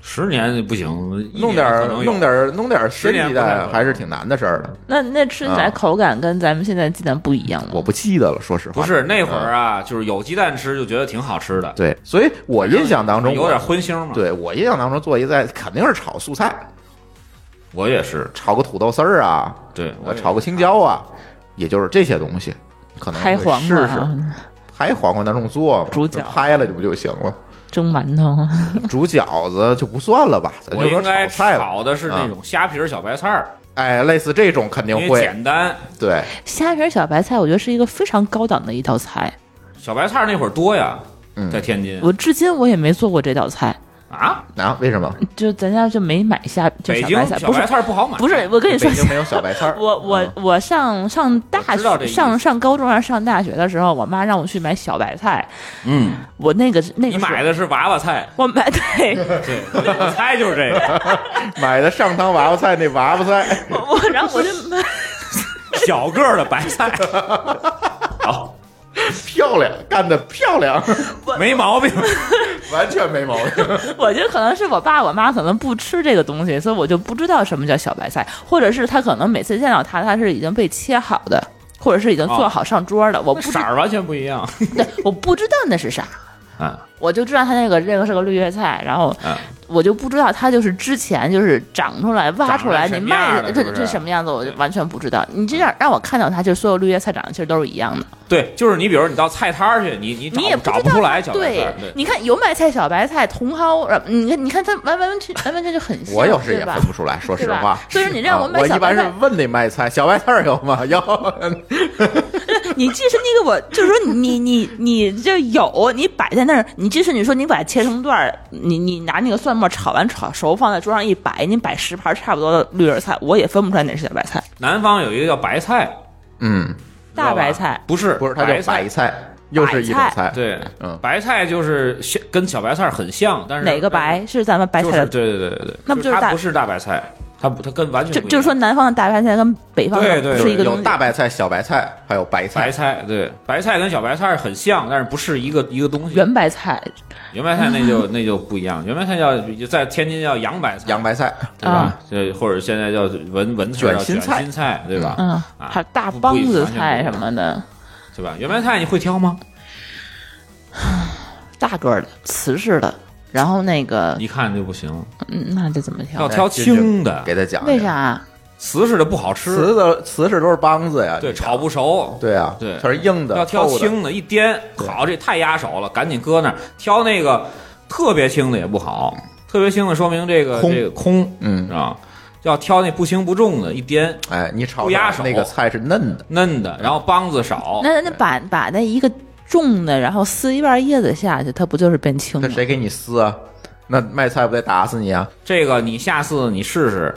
十年不行，弄点弄点儿弄点儿鲜鸡蛋还是挺难的事儿的。那那吃起来啊口感跟咱们现在鸡蛋不一样了？我不记得了，说实话。不是那会儿嗯啊，就是有鸡蛋吃就觉得挺好吃的，对，所以我印象当中有点荤腥嘛。，对我印象当中做一菜肯定是炒素菜，我也是，炒个土豆丝儿啊，对我炒个青椒啊，也就是这些东西，可能试试。瓜啊，拍黄瓜那种做嘛，煮饺就拍了就不就行了？蒸馒头，<laughs> 煮饺子就不算了吧，咱就应该炒菜。炒的是那种虾皮儿小白菜儿，哎，类似这种肯定会。简单。对，虾皮儿小白菜，我觉得是一个非常高档的一道菜。小白菜儿那会儿多呀，嗯。在天津。我至今我也没做过这道菜，啊，啊？为什么？就咱家就没买下，就北京小白菜，不是小白菜儿不好买，不是，我跟你说北，京没有小白菜儿。<laughs> 我我嗯我上上大学我知道这意思。上上高中还是上大学的时候，我妈让我去买小白菜，嗯，我那个那个你买的是娃娃菜，我买对，对，我猜就是这个。<laughs> 买的上汤娃娃菜那娃娃菜，我我然后我就买，小个儿的白菜，<laughs> 好，漂亮，干得漂亮，没毛病。完全没毛病。<laughs> 我觉得可能是我爸我妈可能不吃这个东西，所以我就不知道什么叫小白菜，或者是他可能每次见到它，它是已经被切好的。或者是已经做好上桌的，我不色儿完全不一样。<laughs> 对，我不知道那是啥，啊，我就知道它那个这个是个绿叶菜，然后嗯我就不知道它就是之前就是长出来挖出来，你卖这这什么样子，我就完全不知道。你这样让我看到它，就所有绿叶菜长得其实都是一样的，对，就是你，比如你到菜摊儿去，你你你也找不找不出来小白菜对，对，你看油麦菜、小白菜、茼蒿，呃你看你看它完完完全完完全就很像，我有时也分不出来，说实话。所以说你让我买啊我一般是小白菜，问那卖菜，小白菜儿有吗？有。<laughs> 你即使那个我就是说你你你这有，你摆在那儿，你即使你说你把它切成段儿，你你拿那个蒜末炒完炒熟放在桌上一摆，您摆十盘差不多的绿叶菜，我也分不出来哪是小白菜。南方有一个叫白菜，嗯，大白菜不是不是，它叫白白菜，又是一种白菜。对，嗯白菜就是跟小白菜很像，但是哪个白是咱们白就是菜的？对对对对对，那不就是大不是大白菜，它不它跟完全不一样就就是说南方的大白菜跟北方的对对是一个东西。大白菜、小白菜，还有白菜。白菜对白菜跟小白菜很像，但是不是一个一个东西。圆白菜圆白菜那就那就不一样，圆白菜叫在天津叫洋白菜，洋白菜，对吧？这或者现在叫文文菜叫卷心菜心菜，对吧？嗯，啊还有大不帮子菜什么的，对吧？圆白菜你会挑吗？<sighs> 大个儿的、瓷实的，然后那个，一看就不行，嗯，那得怎么挑？要挑轻的，给他讲。为？啥？瓷实的不好吃，瓷的瓷实都是梆子呀，对，炒不熟。对啊，对它是硬的，要挑。轻的，一颠，好，这太压手了，赶紧搁那儿。挑那个特别轻的也不好，特别轻的说明这个空这个空，嗯是吧？要挑那不轻不重的，一颠哎，你炒不压手那个菜是嫩的，嫩的，然后梆子少。那那把把那一个重的，然后撕一半叶子下去，它不就是变轻吗？那谁给你撕啊？那卖菜不得打死你啊？这个你下次你试试，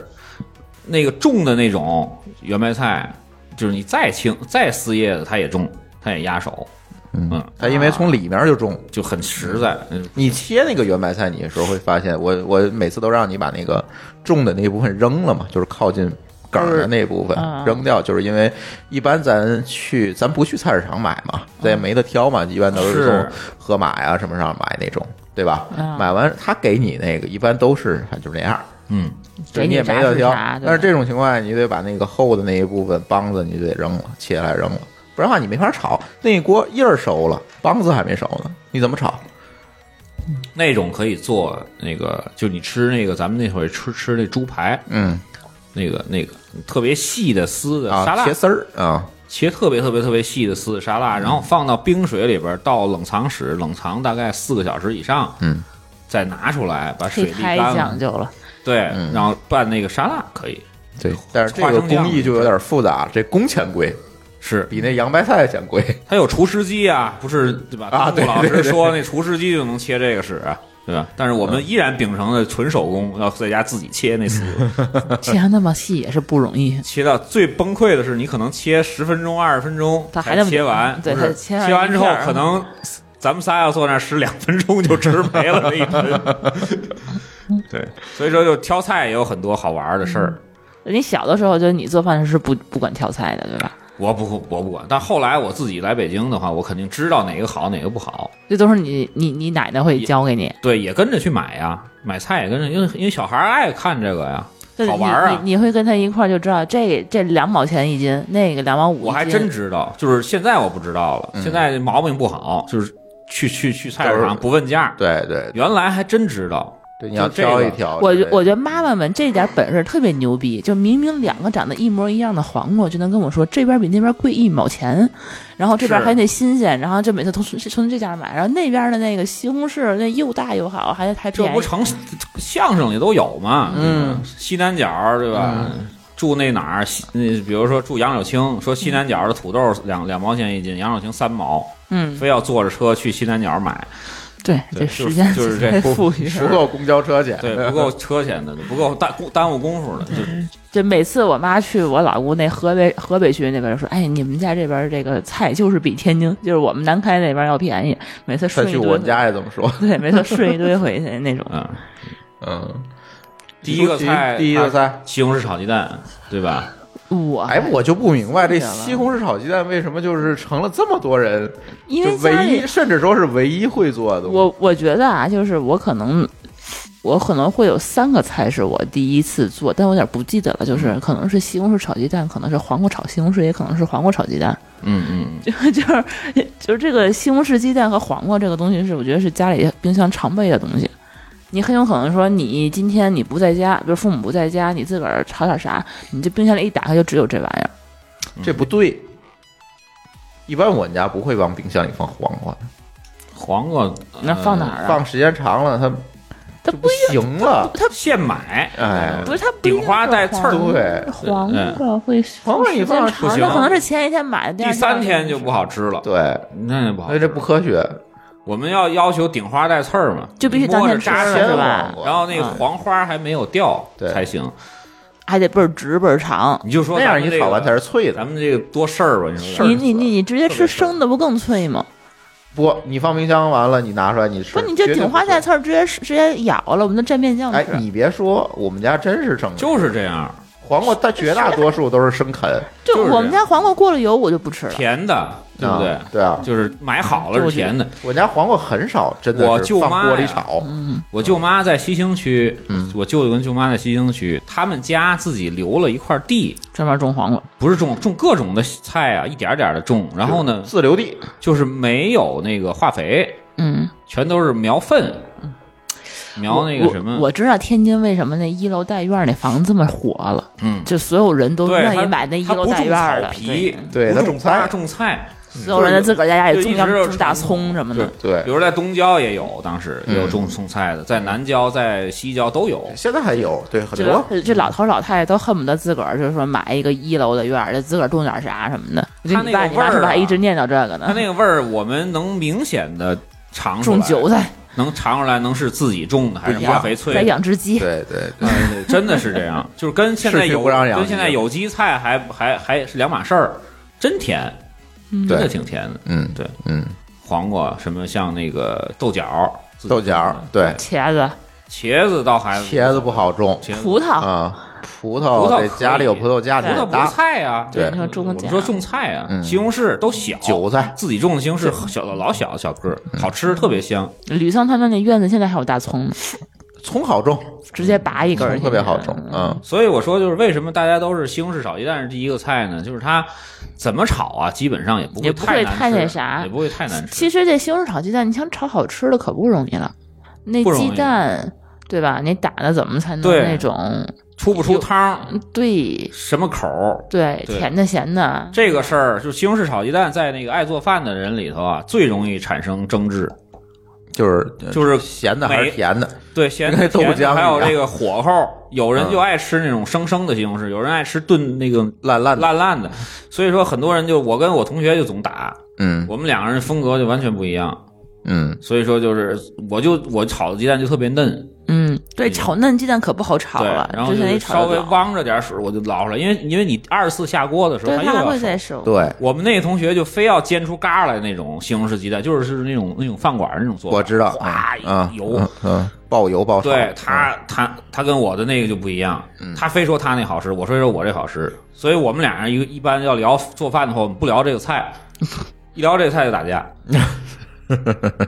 那个重的那种圆白菜，就是你再轻再撕叶子，它也重，它也压手，嗯，它因为从里面就重。就很实在。嗯你切那个圆白菜，你的时候会发现，我我每次都让你把那个重的那部分扔了嘛，就是靠近梗儿的那部分嗯扔掉，就是因为一般咱去咱不去菜市场买嘛，咱也没得挑嘛，一般都是是从盒马呀什么上买那种，对吧？嗯买完他给你那个，一般都是他就那样。嗯，给你你也没得挑但是这种情况下，你得把那个厚的那一部分梆子你就得扔了，切下来扔了，不然的话你没法炒。那一锅叶儿熟了，梆子还没熟呢，你怎么炒？那种可以做那个，就你吃那个咱们那会儿吃吃那猪排，嗯那个那个特别细的丝的沙啊，拉，切丝儿啊，切特别特别特别细的丝的沙拉，然后放到冰水里边，到冷藏室冷藏大概四个小时以上，嗯，再拿出来把水沥干了，讲究了。对，嗯然后拌那个沙拉可以，对，但是这个工艺就有点复杂，这工钱贵，是比那洋白菜钱贵。它有厨师机啊，不是对吧？啊对老师说那厨师机就能切这个使啊，对吧？但是我们依然秉承了纯手工，要在家自己切那丝，<laughs> 切那么细也是不容易。切到最崩溃的是，你可能切十分钟、二十分钟才它还切完，对它切完切完之后可能咱们仨要坐那儿吃两分钟就吃没了那一盆。<laughs> 对，所以说就挑菜也有很多好玩的事儿。你小的时候就你做饭是不不管挑菜的，对吧？我不我不管，但后来我自己来北京的话，我肯定知道哪个好哪个不好。这都是你你你奶奶会教给你。对，也跟着去买呀，买菜也跟着，因为因为小孩儿爱看这个呀，好玩儿啊你你你会跟他一块儿就知道这这两毛钱一斤，那个两毛五。我还真知道，就是现在我不知道了，嗯现在毛病不好，就是去去去菜市场不问价，对对原来还真知道。对，你要挑一挑。我觉我觉得妈妈们这点本事特别牛逼，就明明两个长得一模一样的黄瓜，就能跟我说这边比那边贵一毛钱，然后这边是还得新鲜，然后就每次都从从这家买，然后那边的那个西红柿那又大又好，还还便宜。这不成相声里都有吗？嗯，西南角对吧？住那哪儿？那比如说住杨柳青，说西南角的土豆两两毛钱一斤，杨柳青三毛，嗯，非要坐着车去西南角买，对，这时间就是这太富裕。不够公交车钱。对，不够车钱的，不够耽耽误功夫的，就 <laughs> 就每次我妈去我老姑那河北河北区那边说，哎，你们家这边这个菜就是比天津，就是我们南开那边要便宜。每次他顺一堆去我们，家也这么说。对，每次顺一堆回去那种。<laughs> 嗯，嗯，第一个菜，第一个菜，西红柿炒鸡蛋，对吧？我哎，我就不明白这西红柿炒鸡蛋为什么就是成了这么多人，因就唯一，甚至说是唯一会做的东西。我我觉得啊，就是我可能。我可能会有三个菜是我第一次做，但我有点不记得了。就是可能是西红柿炒鸡蛋，可能是黄瓜炒西红柿，也可能是黄瓜炒鸡蛋。嗯嗯，就 <laughs> 就是就是这个西红柿鸡蛋和黄瓜这个东西是我觉得是家里冰箱常备的东西。你很有可能说你今天你不在家，比如父母不在家，你自个儿炒点啥，你这冰箱里一打开就只有这玩意儿。这不对。一般我们家不会往冰箱里放黄瓜的，黄瓜那放哪儿？啊？放时间长了它它就不行了。它现买，哎不是它顶花带刺儿对黄黄瓜会黄瓜你放长，不行那可能是前一天买的，第三天就不好吃了，对，那就不好吃。所以这不科学。我们要要求顶花带刺儿嘛，就必须当天吃了扎是吧然后那个黄花还没有掉对才行。还得倍儿直倍儿长。你就说那样咱们这个一炒完才是脆的。咱们这个多事儿吧？你说儿你你你你直接吃生的不更脆吗？不，你放冰箱完了，你拿出来你吃，不，你这顶花带刺儿直接直接咬了，我们都蘸面酱吃。哎，你别说，我们家真是正常。就是这样，黄瓜，它绝大多数都是生啃，就就是我们家黄瓜过了油我就不吃了。甜的，对不对啊？对啊，就是买好了是甜的。我家黄瓜很少，真的我是放舅妈锅里炒。嗯，我舅妈在西兴区，嗯我舅舅跟舅妈在西兴区，他们家自己留了一块地，专门种黄瓜。不是种种各种的菜啊，一点点的种。然后呢，自留地，就是没有那个化肥，嗯，全都是苗粪，苗那个什么我，我知道天津为什么那一楼带院儿那房子这么火了，嗯，就所有人都对，愿意他买那一楼带他不种院的，草皮，对种种菜花种菜，所有人在自个儿家家里种上一直有种大葱什么的。对比，如在东郊也有，当时也有嗯种种菜的，在南郊、在西郊都有。现在还有，对，很多。这老头老太太都恨不得自个儿就是说买一个一楼的院儿，就自个儿种点啥什么的。我觉得他那你爸你妈是不是个味儿啊还一直念叨这个呢？他那个味儿，我们能明显的尝出来，种韭菜，能尝出来，能是自己种的还是化肥再催？养只鸡。对对对，嗯真的是这样，就是跟现在有跟现在有机菜还还还是两码事儿，真甜，嗯真的挺甜的。嗯，对，嗯，黄瓜什么像那个豆角、豆角对，茄子、茄子倒还茄子不好种。葡萄，啊，葡葡萄萄可这家里有葡萄架，你葡萄不是菜啊，对。你说种个假我说种菜啊，嗯。西红柿都小，韭菜。自己种的西红柿小老小小个儿，好吃，特别香。吕桑他们那院子现在还有大葱呢，葱好种，直接拔一根儿葱，特别好种，嗯，所以我说，就是为什么大家都是西红柿炒鸡蛋是第一个菜呢？就是它怎么炒啊，基本上也不也不会太那啥也不会太难吃。其实这西红柿炒鸡蛋，你想炒好吃的可不容易了。那鸡蛋对吧？你打的怎么才能那种出不出汤，对什么口，对对甜的咸的？这个事儿，就西红柿炒鸡蛋，在那个爱做饭的人里头啊，最容易产生争执。就是就是咸的还是甜的？对，咸的还有这个火候，有人嗯就爱吃那种生生的西红柿，有人爱吃炖那个烂烂，烂烂的。所以说，很多人就我跟我同学就总打，嗯我们两个人风格就完全不一样。嗯，所以说，就是我就我炒的鸡蛋就特别嫩，嗯，对，炒嫩鸡蛋可不好炒了，，然后就稍微汪着点水我就捞出来，因为因为你二次下锅的时候，对，它又要熟它还会再熟。对，我们那个同学就非要煎出嘎来那种西红柿鸡蛋，就是是那种那种饭馆那种做法，我知道，哗嗯油。嗯嗯，爆油爆炒，对他，他他跟我的那个就不一样，他非说他那好吃，我说说我这好吃，所以我们俩人一一般要聊做饭的话，我们不聊这个菜，<laughs> 一聊这个菜就打架。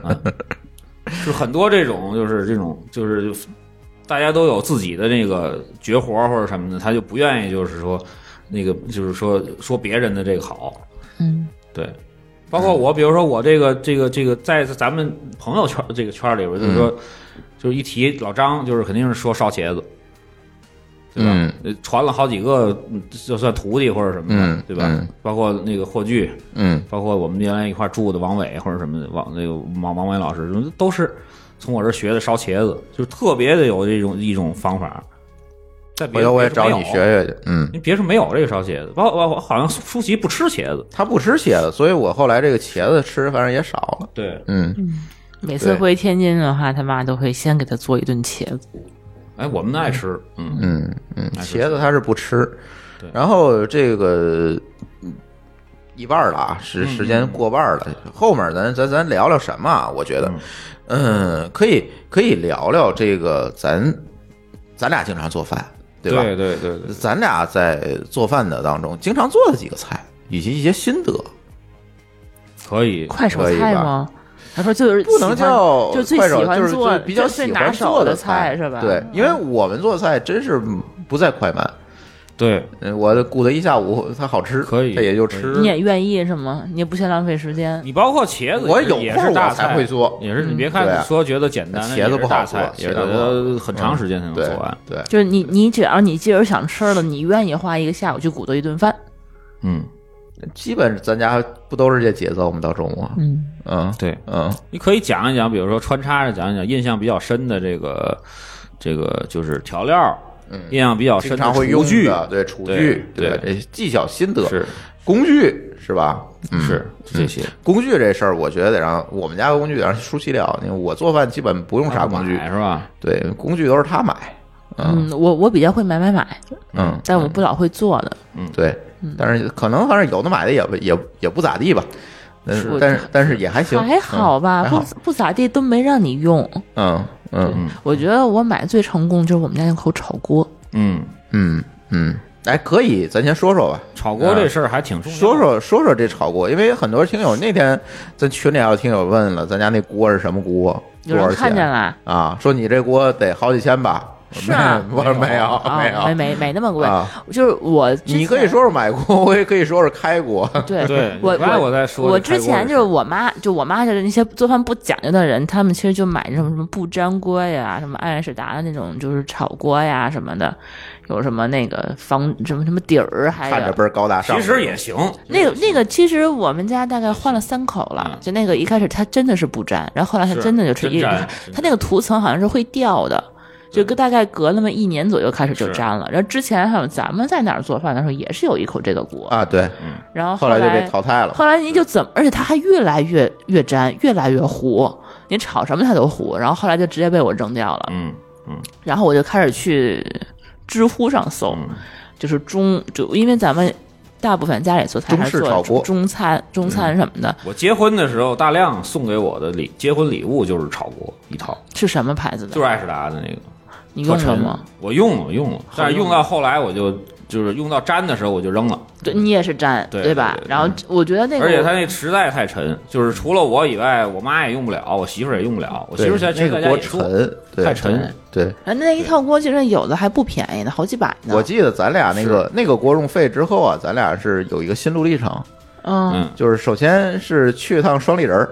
啊 <laughs> 就很多这种，就是这种，就是大家都有自己的那个绝活或者什么的，他就不愿意，就是说那个，就是说说别人的这个好，嗯，对，包括我，比如说我这个这个这个，在咱们朋友圈这个圈里边，就是说，就是一提老张，就是肯定是说烧茄子，对吧？传了好几个，嗯就算徒弟或者什么的，嗯对吧？嗯包括那个霍炬，嗯包括我们原来一块住的王伟或者什么的，王那个王王伟老师，都是从我这学的烧茄子，就是特别的有这种一种方法。再别回头我也找你学学去，嗯。你别说没有这个烧茄子，包括我好像舒舒淇不吃茄子，他不吃茄子，所以我后来这个茄子吃反正也少了。对，嗯，每次回天津的话，他妈都会先给他做一顿茄子。哎，我们爱吃，嗯嗯嗯，茄子他是不吃对。然后这个嗯一半了啊，时嗯时间过半儿了，后面咱咱咱聊聊什么啊？我觉得，嗯，可以可以聊聊这个咱咱俩经常做饭，对吧？对对对对，咱俩在做饭的当中经常做的几个菜，以及一些心得，可以，快手菜吗？他说就是不能叫就最喜快手，就是欢做比较最喜欢拿手做的菜是吧？对，因为我们做菜真是不在快慢。对，嗯，我鼓他一下午，它好吃，可以他也就吃。你也愿意是吗？你也不嫌浪费时间。你包括茄子，我有也空我是大菜才会做也是你别看说觉得简单，茄子不好，做也得很长时间才能做完。对，就是你，你只要你既然想吃了，你愿意花一个下午去鼓捣一顿饭。嗯，基本咱家不都是这节奏吗？到中午，嗯，嗯对，嗯。你可以讲一讲，比如说穿插着讲一讲印象比较深的这个这个就是调料，嗯，印象比较深的经常会用厨具，的，对厨对具，对。这技巧心得。是。工具是吧？嗯。是这些，工具这事儿，我觉得得让我们家的工具得让舒淇聊。因为我做饭基本不用啥工具，买是吧？对，工具都是他买。嗯。嗯，我我比较会买买买，嗯，但我不老会做的。嗯对，但是可能反正有的买的也也也不咋地吧。但是但是但是也还行，还好吧，嗯还好不不咋地都没让你用。嗯嗯我觉得我买最成功就是我们家那口炒锅。嗯，嗯嗯，哎，可以，咱先说说吧，炒锅这事儿还挺重要的。说说说说这炒锅，因为很多听友那天咱群里还有听友问了，咱家那锅是什么锅？有人多少钱看见了？啊？说你这锅得好几千吧？是啊 <laughs> 我说没有啊没有没没没那么贵。啊。就是我，你可以说是买锅，<laughs> 我也可以说是开锅。对对 <laughs> 我我在说我之前就是我妈，就我妈就是那些做饭不讲究的人，他们其实就买什么什么不粘锅呀，什么爱仕达的那种就是炒锅呀什么的，有什么那个防什么什么底儿，还有看着倍儿高大上，其实也行，那个那个，其实我们家大概换了三口了，嗯就那个一开始它真的是不粘，然后后来它真的就是一真粘它那个涂层好像是会掉的。就隔大概隔那么一年左右开始就是粘了，然后之前好像咱们在哪儿做饭的时候也是有一口这个锅，啊，对，嗯然后后来就被淘汰了。后来您就怎么，而且它还越来越越粘，越来越糊，您炒什么它都糊。然后后来就直接被我扔掉了。嗯嗯然后我就开始去知乎上搜，嗯就是中就因为咱们大部分家里做菜还是做中餐、中餐什么的，我结婚的时候，大亮送给我的礼结婚礼物就是炒锅一套，是什么牌子的？就是爱仕达的那个。你用特沉了吗？？我用了，我用了，但是用用到后来我就就是用到粘的时候我就扔了，对你也是粘，对吧对？对然后我觉得那个，而且它那实在太沉，就是除了我以外，我妈也用不了，我媳妇儿也用不了。我媳妇儿现在其实那个锅在家也做，沉，对太沉。对，然后那一套锅其实有的还不便宜呢，好几百呢。我记得咱俩那个那个锅用废之后啊，咱俩是有一个心路历程，嗯，嗯，就是首先是去一趟双立人儿，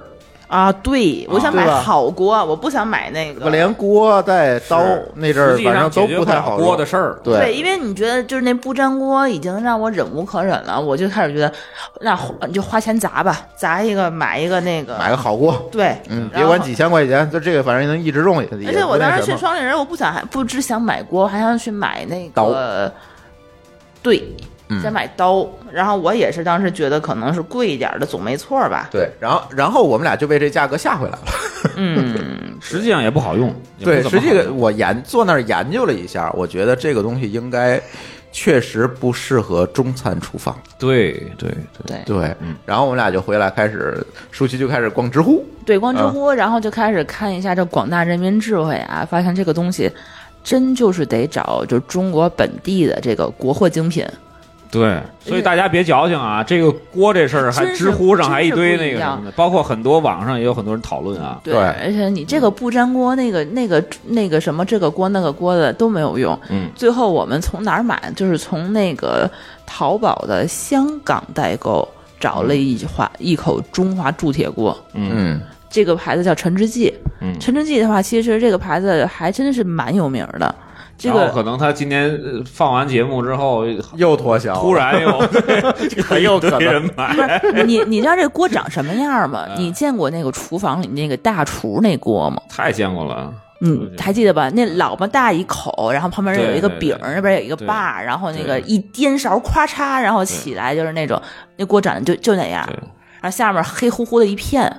啊，对，我想买好锅，我不想买那个。我连锅带刀那阵儿实际上反正都不太好锅的事儿。对，因为你觉得就是那不粘锅已经让我忍无可忍了，我就开始觉得，那你就花钱砸吧，砸一个买一个那个买个好锅，对，嗯，别管几千块钱，就这个反正能一直用。而且我当时去双立人，我不想还不只想买锅，还想去买那个，对，嗯想买刀。然后我也是当时觉得可能是贵一点的总没错吧。对，然后然后我们俩就被这价格吓回来了。<laughs> 嗯，实际上也不好用。对，实际我研坐那儿研究了一下，我觉得这个东西应该确实不适合中餐厨房。对对对，对对，嗯然后我们俩就回来开始，舒淇就开始逛知乎。对，逛知嗯乎，然后就开始看一下这广大人民智慧啊，发现这个东西真就是得找就中国本地的这个国货精品。对，所以大家别矫情啊！这个锅这事儿，还知乎上还一堆那个什么的，包括很多网上也有很多人讨论啊。对，对而且你这个不粘锅，那个那个那个什么这个锅那个锅的都没有用。嗯，最后我们从哪儿买？就是从那个淘宝的香港代购找了一话一口中华铸铁锅。嗯嗯，这个牌子叫陈之记，嗯，陈之记的话，其实这个牌子还真是蛮有名的。这个可能他今年呃放完节目之后，又脱销，突然又 <laughs> 很有可人买。你你知道这锅长什么样吗？嗯你见过那个厨房里那个大厨那锅吗？太见过了，嗯，还记得吧？那老么大一口，然后旁边有一个饼，那边有一个把，然后那个一颠勺，咵嚓，然后起来就是那种，那锅长得就就那样，然后下面黑乎乎的一片，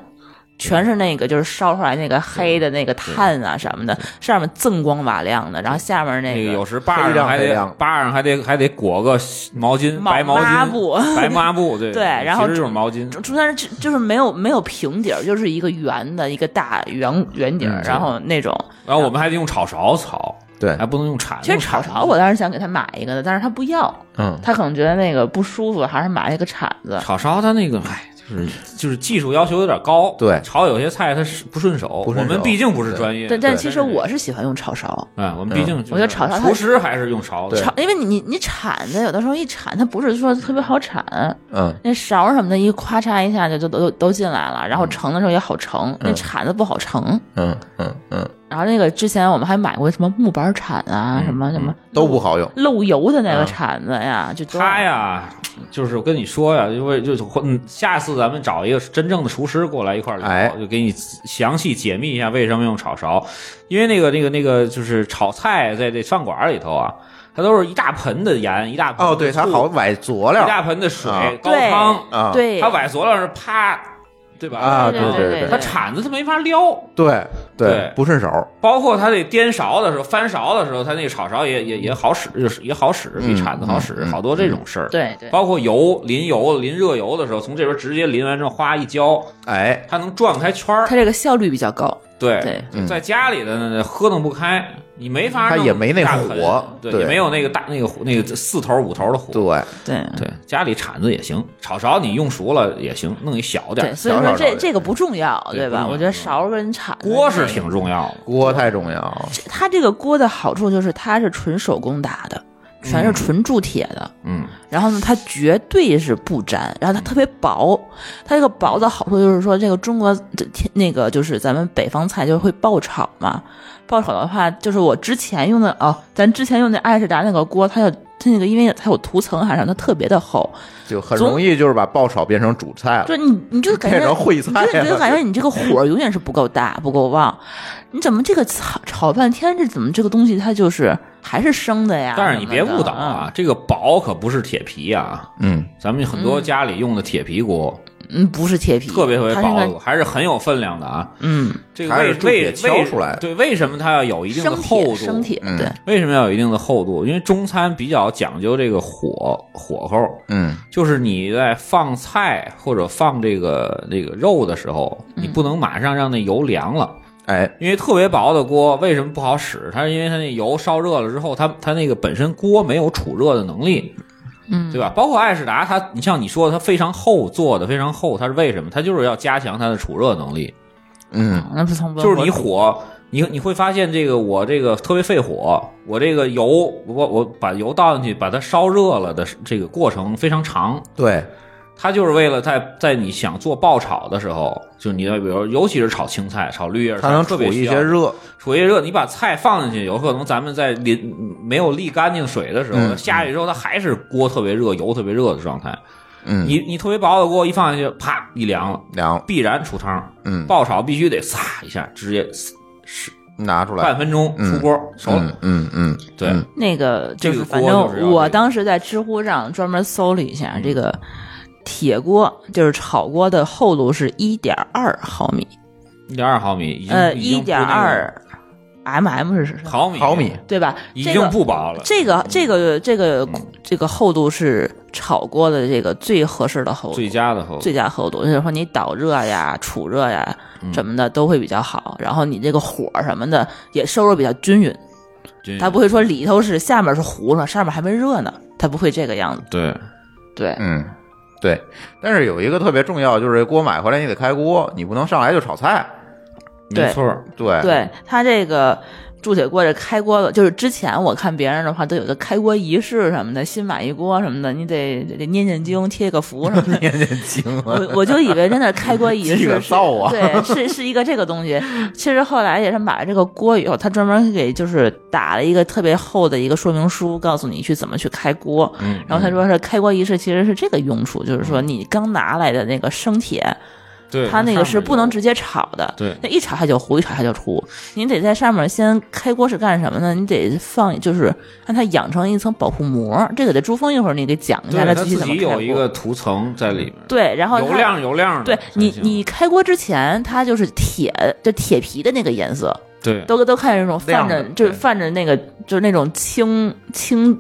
全是那个就是烧出来那个黑的那个炭啊什么的，上面锃光瓦亮的，然后下面那个那个有时把黑上还得亮黑亮把上还得还得裹个毛巾，白毛巾，抹布白抹布，对 <laughs> 对然后其实就是毛巾。中间就就是没有没有平底儿，就是一个圆的一个大圆圆底儿，嗯然后那种。然后我们还得用炒勺炒，对还不能用铲子。其实炒勺我当时想给他买一个的，但是他不要，嗯，他可能觉得那个不舒服，还是买了一个铲子。炒勺他那个，哎，就是就是技术要求有点高。对炒有些菜它是不顺手。顺手我们毕竟不是专业。但但其实我是喜欢用炒勺，哎，我们毕竟就是我觉得炒勺厨师还是用勺子。炒，因为你你你铲子有的时候一铲，它不是说特别好铲，嗯，那勺什么的，一咔嚓一下就都都都进来了，然后盛的时候也好盛，那嗯铲子不好盛。嗯嗯嗯，然后那个之前我们还买过什么木板铲啊，什么什么都不好用。漏油的那个嗯铲子呀，就都他呀，就是我跟你说呀，因为就是嗯下次咱们找一个真正的厨师过来一块儿聊，哎就给你详细解密一下为什么用炒勺。因为那个那个那个就是炒菜在这饭馆里头啊，它都是一大盆的盐，一大盆的哦，对，它好崴佐料一大盆的水啊，高汤，啊，对它崴佐料是啪，对吧？啊，对对对对对它铲子他没法撩，对对对，不顺手。包括他那颠勺的时候、翻勺的时候，他那个炒勺也也也好使，就是也好使，比嗯铲子好使，嗯好多这种事儿。对对包括油淋油淋热油的时候，从这边直接淋完之后，哗一浇，哎，它能转开圈儿它。这个效率比较高。对对嗯在家里的呢喝弄不开，你没法弄它也没那火对，对也没有那个大那个火那个四头五头的火。对，对对，家里铲子也行，炒勺你用熟了也行，弄一小点对，所以说这这个不重要，对吧？我觉得勺跟铲子锅是挺重要的，锅太重要。它这个锅的好处就是它是纯手工打的，全是纯铸铁的。嗯，然后呢，它绝对是不粘，然后它特别薄。它这个薄的好处就是说，这个中国的天那个就是咱们北方菜就是会爆炒嘛。爆炒的话，就是我之前用的哦，咱之前用的爱仕达那个锅，它有它那个因为它有涂层还是它特别的厚，就很容易就是把爆炒变成主菜了。就你你就感觉变成烩菜你就你就感觉你这个火永远是不够大不够旺，你怎么这个炒炒半天，这怎么这个东西它就是还是生的呀？但是你别误导啊，，这个薄可不是铁皮啊，嗯，咱们很多家里用的铁皮锅，嗯，不是铁皮，特别特别薄，还是很有分量的啊。嗯这个还是为为敲出来对，为什么它要有一定的厚度？铁生铁，嗯对，为什么要有一定的厚度？因为中餐比较讲究这个火火候，嗯，就是你在放菜或者放这个这个肉的时候，嗯你不能马上让那油凉了。哎，因为特别薄的锅为什么不好使？它是因为它那油烧热了之后，它它那个本身锅没有储热的能力，嗯，对吧？包括爱仕达，它你像你说的，它非常厚，做的非常厚，它是为什么？它就是要加强它的储热能力。嗯，那不从就是你火，你你会发现这个我这个特别费火，我这个油我我把油倒进去，把它烧热了的这个过程非常长。对，它就是为了在在你想做爆炒的时候，就你要比如尤其是炒青菜、炒绿叶菜，它能储特别一些热，储一些热，你把菜放进去，有可能咱们在淋没有沥干净水的时候，嗯下去之后它还是锅特别热、油特别热的状态。嗯，你你特别薄的锅一放进去，啪一凉了，凉。了，必然出汤。嗯，爆炒必须得撒一下，直接是拿出来。半，分钟出锅熟了。嗯嗯嗯，对。嗯。那个就是反正我当时在知乎上专门搜了一下，这个铁锅就是炒锅的厚度是一点二毫米，一点二毫米，呃，一点二 mm 是是是毫米。毫米，对吧？已经这个不薄了。这个这个这个嗯这个厚度是炒锅的这个最合适的厚度，最佳的厚度。最佳厚度，就是说你导热呀、储热呀嗯。什么的都会比较好，然后你这个火什么的也收热比较均匀，均它不会说里头是下面是糊了，上面还没热呢，它不会这个样子。对。对，嗯，对。但是有一个特别重要，就是这锅买回来你得开锅，你不能上来就炒菜。对没错。对对，它这个铸铁锅这开锅的，就是之前我看别人的话都有个开锅仪式什么的，新买一锅什么的，你得得念念经、贴个符什么的。<laughs> 念念经啊，我我就以为真的开锅仪式 <laughs> 是啊对，是是一个这个东西。其实后来也是买了这个锅以后，他专门给就是打了一个特别厚的一个说明书，告诉你去怎么去开锅。嗯，然后他说是开锅仪式其实是这个用处，就是说你刚拿来的那个生铁，对，它那个是不能直接炒的，对那一炒它就糊，一炒它就出。你得在上面先开锅是干什么呢？你得放，就是让它养成一层保护膜。这个得珠峰一会儿你给讲一下，它具体怎么开锅有一个涂层在里面，对，然后油亮油亮的。对你你开锅之前，它就是铁，就铁皮的那个颜色，对都都看见那种泛着，就是泛着那个，就是那种青青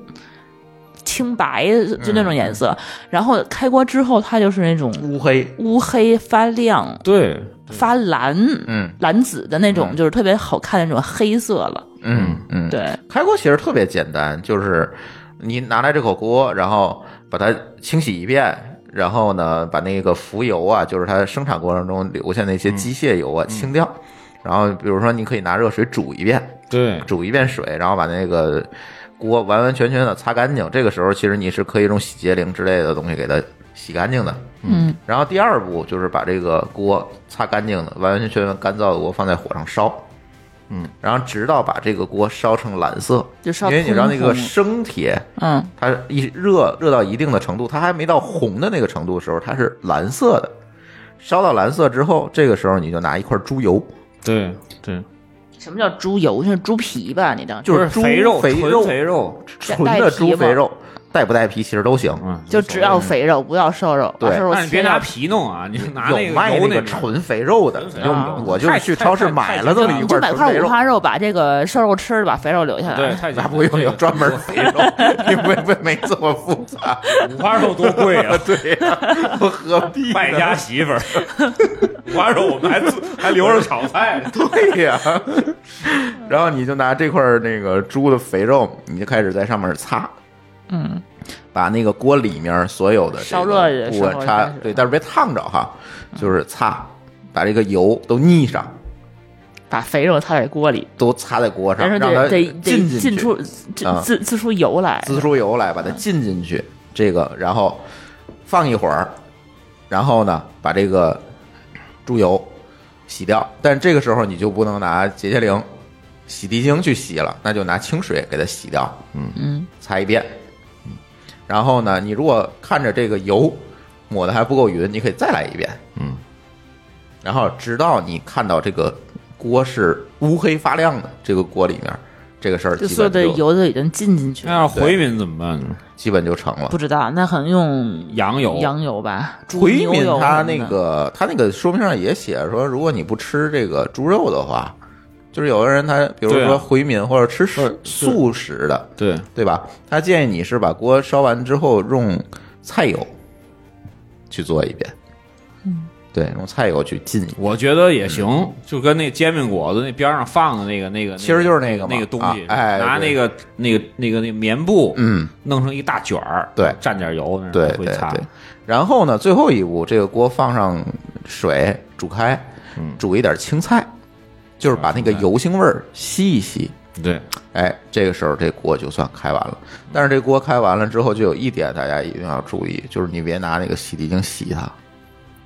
青白，就那种颜色。然后开锅之后，它就是那种乌黑，乌黑发亮、对发蓝、嗯蓝紫的那种，嗯就是特别好看的那种黑色了。嗯嗯，对，开锅其实特别简单，就是你拿来这口锅，然后把它清洗一遍，然后呢，把那个浮油啊，就是它生产过程中留下那些机械油啊清掉。然后比如说，你可以拿热水煮一遍，对煮一遍水，然后把那个锅完完全全的擦干净。这个时候，其实你是可以用洗洁灵之类的东西给它洗干净的。嗯，然后第二步就是把这个锅擦干净的，完完全全干燥的锅放在火上烧，嗯，然后直到把这个锅烧成蓝色，就烧因为你知道那个生铁，嗯，它一热热到一定的程度，它还没到红的那个程度的时候，它是蓝色的。烧到蓝色之后，这个时候你就拿一块猪油，对对，什么叫猪油？就是猪皮吧？你当就是猪肥肉纯肥肉肥肉，纯的猪肥肉，带不带皮其实都行。嗯，就只要肥肉，不要瘦肉。对把瘦肉但是别拿皮弄啊，你拿那有卖那个个纯肥肉的，我就是去超市买了这么一块就买块五花肉，把这个瘦肉吃了，把肥肉留下来。对，那不用有专门肥肉，<laughs> 你不不没这么复杂。五花肉多贵啊！<laughs> 对呀、我何必呢？败家媳妇儿，五花肉我们还还留着炒菜呢。<laughs> 对呀、然后你就拿这块那个猪的肥肉，你就开始在上面擦，嗯，把那个锅里面所有的这烧个热的时候部分擦，对，但是别烫着哈，就是擦，把这个油都腻上，把肥肉擦在锅里，都擦在锅上，让它得进去，浸出啊滋滋出油来。滋出油来，把它浸进去，这个然后放一会儿，然后呢，把这个猪油洗掉。但这个时候你就不能拿洁洁灵、洗涤精去洗了，那就拿清水给它洗掉，嗯嗯，擦一遍。嗯然后呢，你如果看着这个油抹的还不够匀，你可以再来一遍，嗯，然后直到你看到这个锅是乌黑发亮的，这个锅里面这个事儿就所有的基本就油都已经浸进去那。要是回民怎么办呢？基本就成了不。知道，那可能用羊油，羊油吧，回民他那个他那个说明上也写说，如果你不吃这个猪肉的话，就是有的人他比如对啊。说回民或者吃是。素素食的，对，对吧？他建议你是把锅烧完之后用菜油去做一遍，嗯，对，用菜油去浸一遍。我觉得也行，就跟那煎饼果子那边上放的那个那个，其实就是那个嘛那个东西，啊哎对。拿那个那个那个那个棉布，嗯，弄成一大卷儿，对。蘸点油，那对会擦。对对。然后呢，最后一步，这个锅放上水煮开，嗯。煮一点青菜，就是把那个油腥味儿吸一吸，对，哎，这个时候这锅就算开完了。但是这锅开完了之后，就有一点大家一定要注意，就是你别拿那个洗涤精洗它，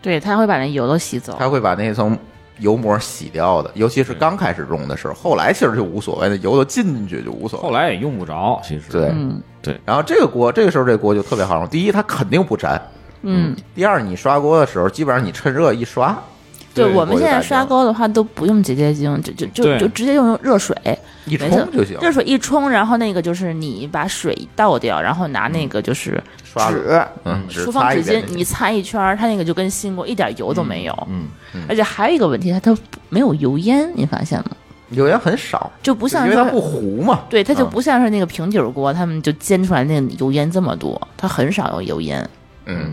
对，它会把那油都洗走。它会把那层油膜洗掉的。尤其是刚开始用的时候，后来其实就无所谓，那油都进进去就无所谓。后来也用不着，其实对，嗯然后这个锅，这个时候这锅就特别好用。第一，它肯定不粘；嗯，第二，你刷锅的时候，基本上你趁热一刷，对，我们现在刷锅的话都不用洁洁精，就就就就直接用热水，一冲就行。热水一冲，然后那个就是你把水倒掉，然后拿那个就是刷纸，嗯，厨房纸巾你擦一圈，它那个就跟新锅一点油都没有。嗯，而且还有一个问题，它它没有油烟，你发现吗？油烟很少，就不像说因为它不糊嘛。对，它就嗯不像是那个平底儿锅，他们就煎出来那个油烟这么多，它很少有油烟。嗯，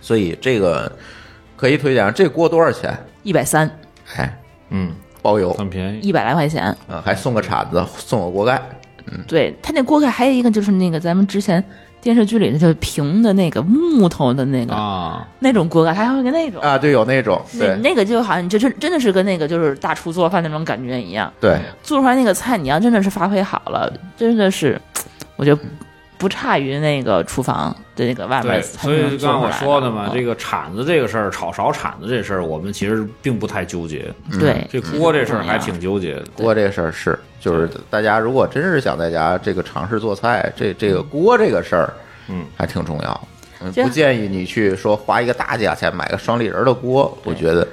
所以这个可以推荐。这锅多少钱？一百三，哎，嗯，包邮，很便宜。一百来块钱。嗯，还送个铲子，送个锅盖。嗯对，它那锅盖还有一个就是那个咱们之前电视剧里的就是平的那个木头的那个、啊，那种锅盖，它还有一个那种。啊，对，有那种，那对那个就好像就真真的是跟那个就是大厨做饭那种感觉一样，对，做出来那个菜你要真的是发挥好了，真的是，我觉得不差于那个厨房的那个外面对，餐所以厅做刚刚我说的嘛，嗯这个铲子这个事儿，炒勺铲子这事儿，我们其实并不太纠结。对这锅这事儿还挺纠结的。锅这个事儿是，就是大家如果真是想在家这个尝试做菜，这这个锅这个事儿，嗯，还挺重要。嗯，不建议你去说花一个大价钱买个双立人的锅，我觉得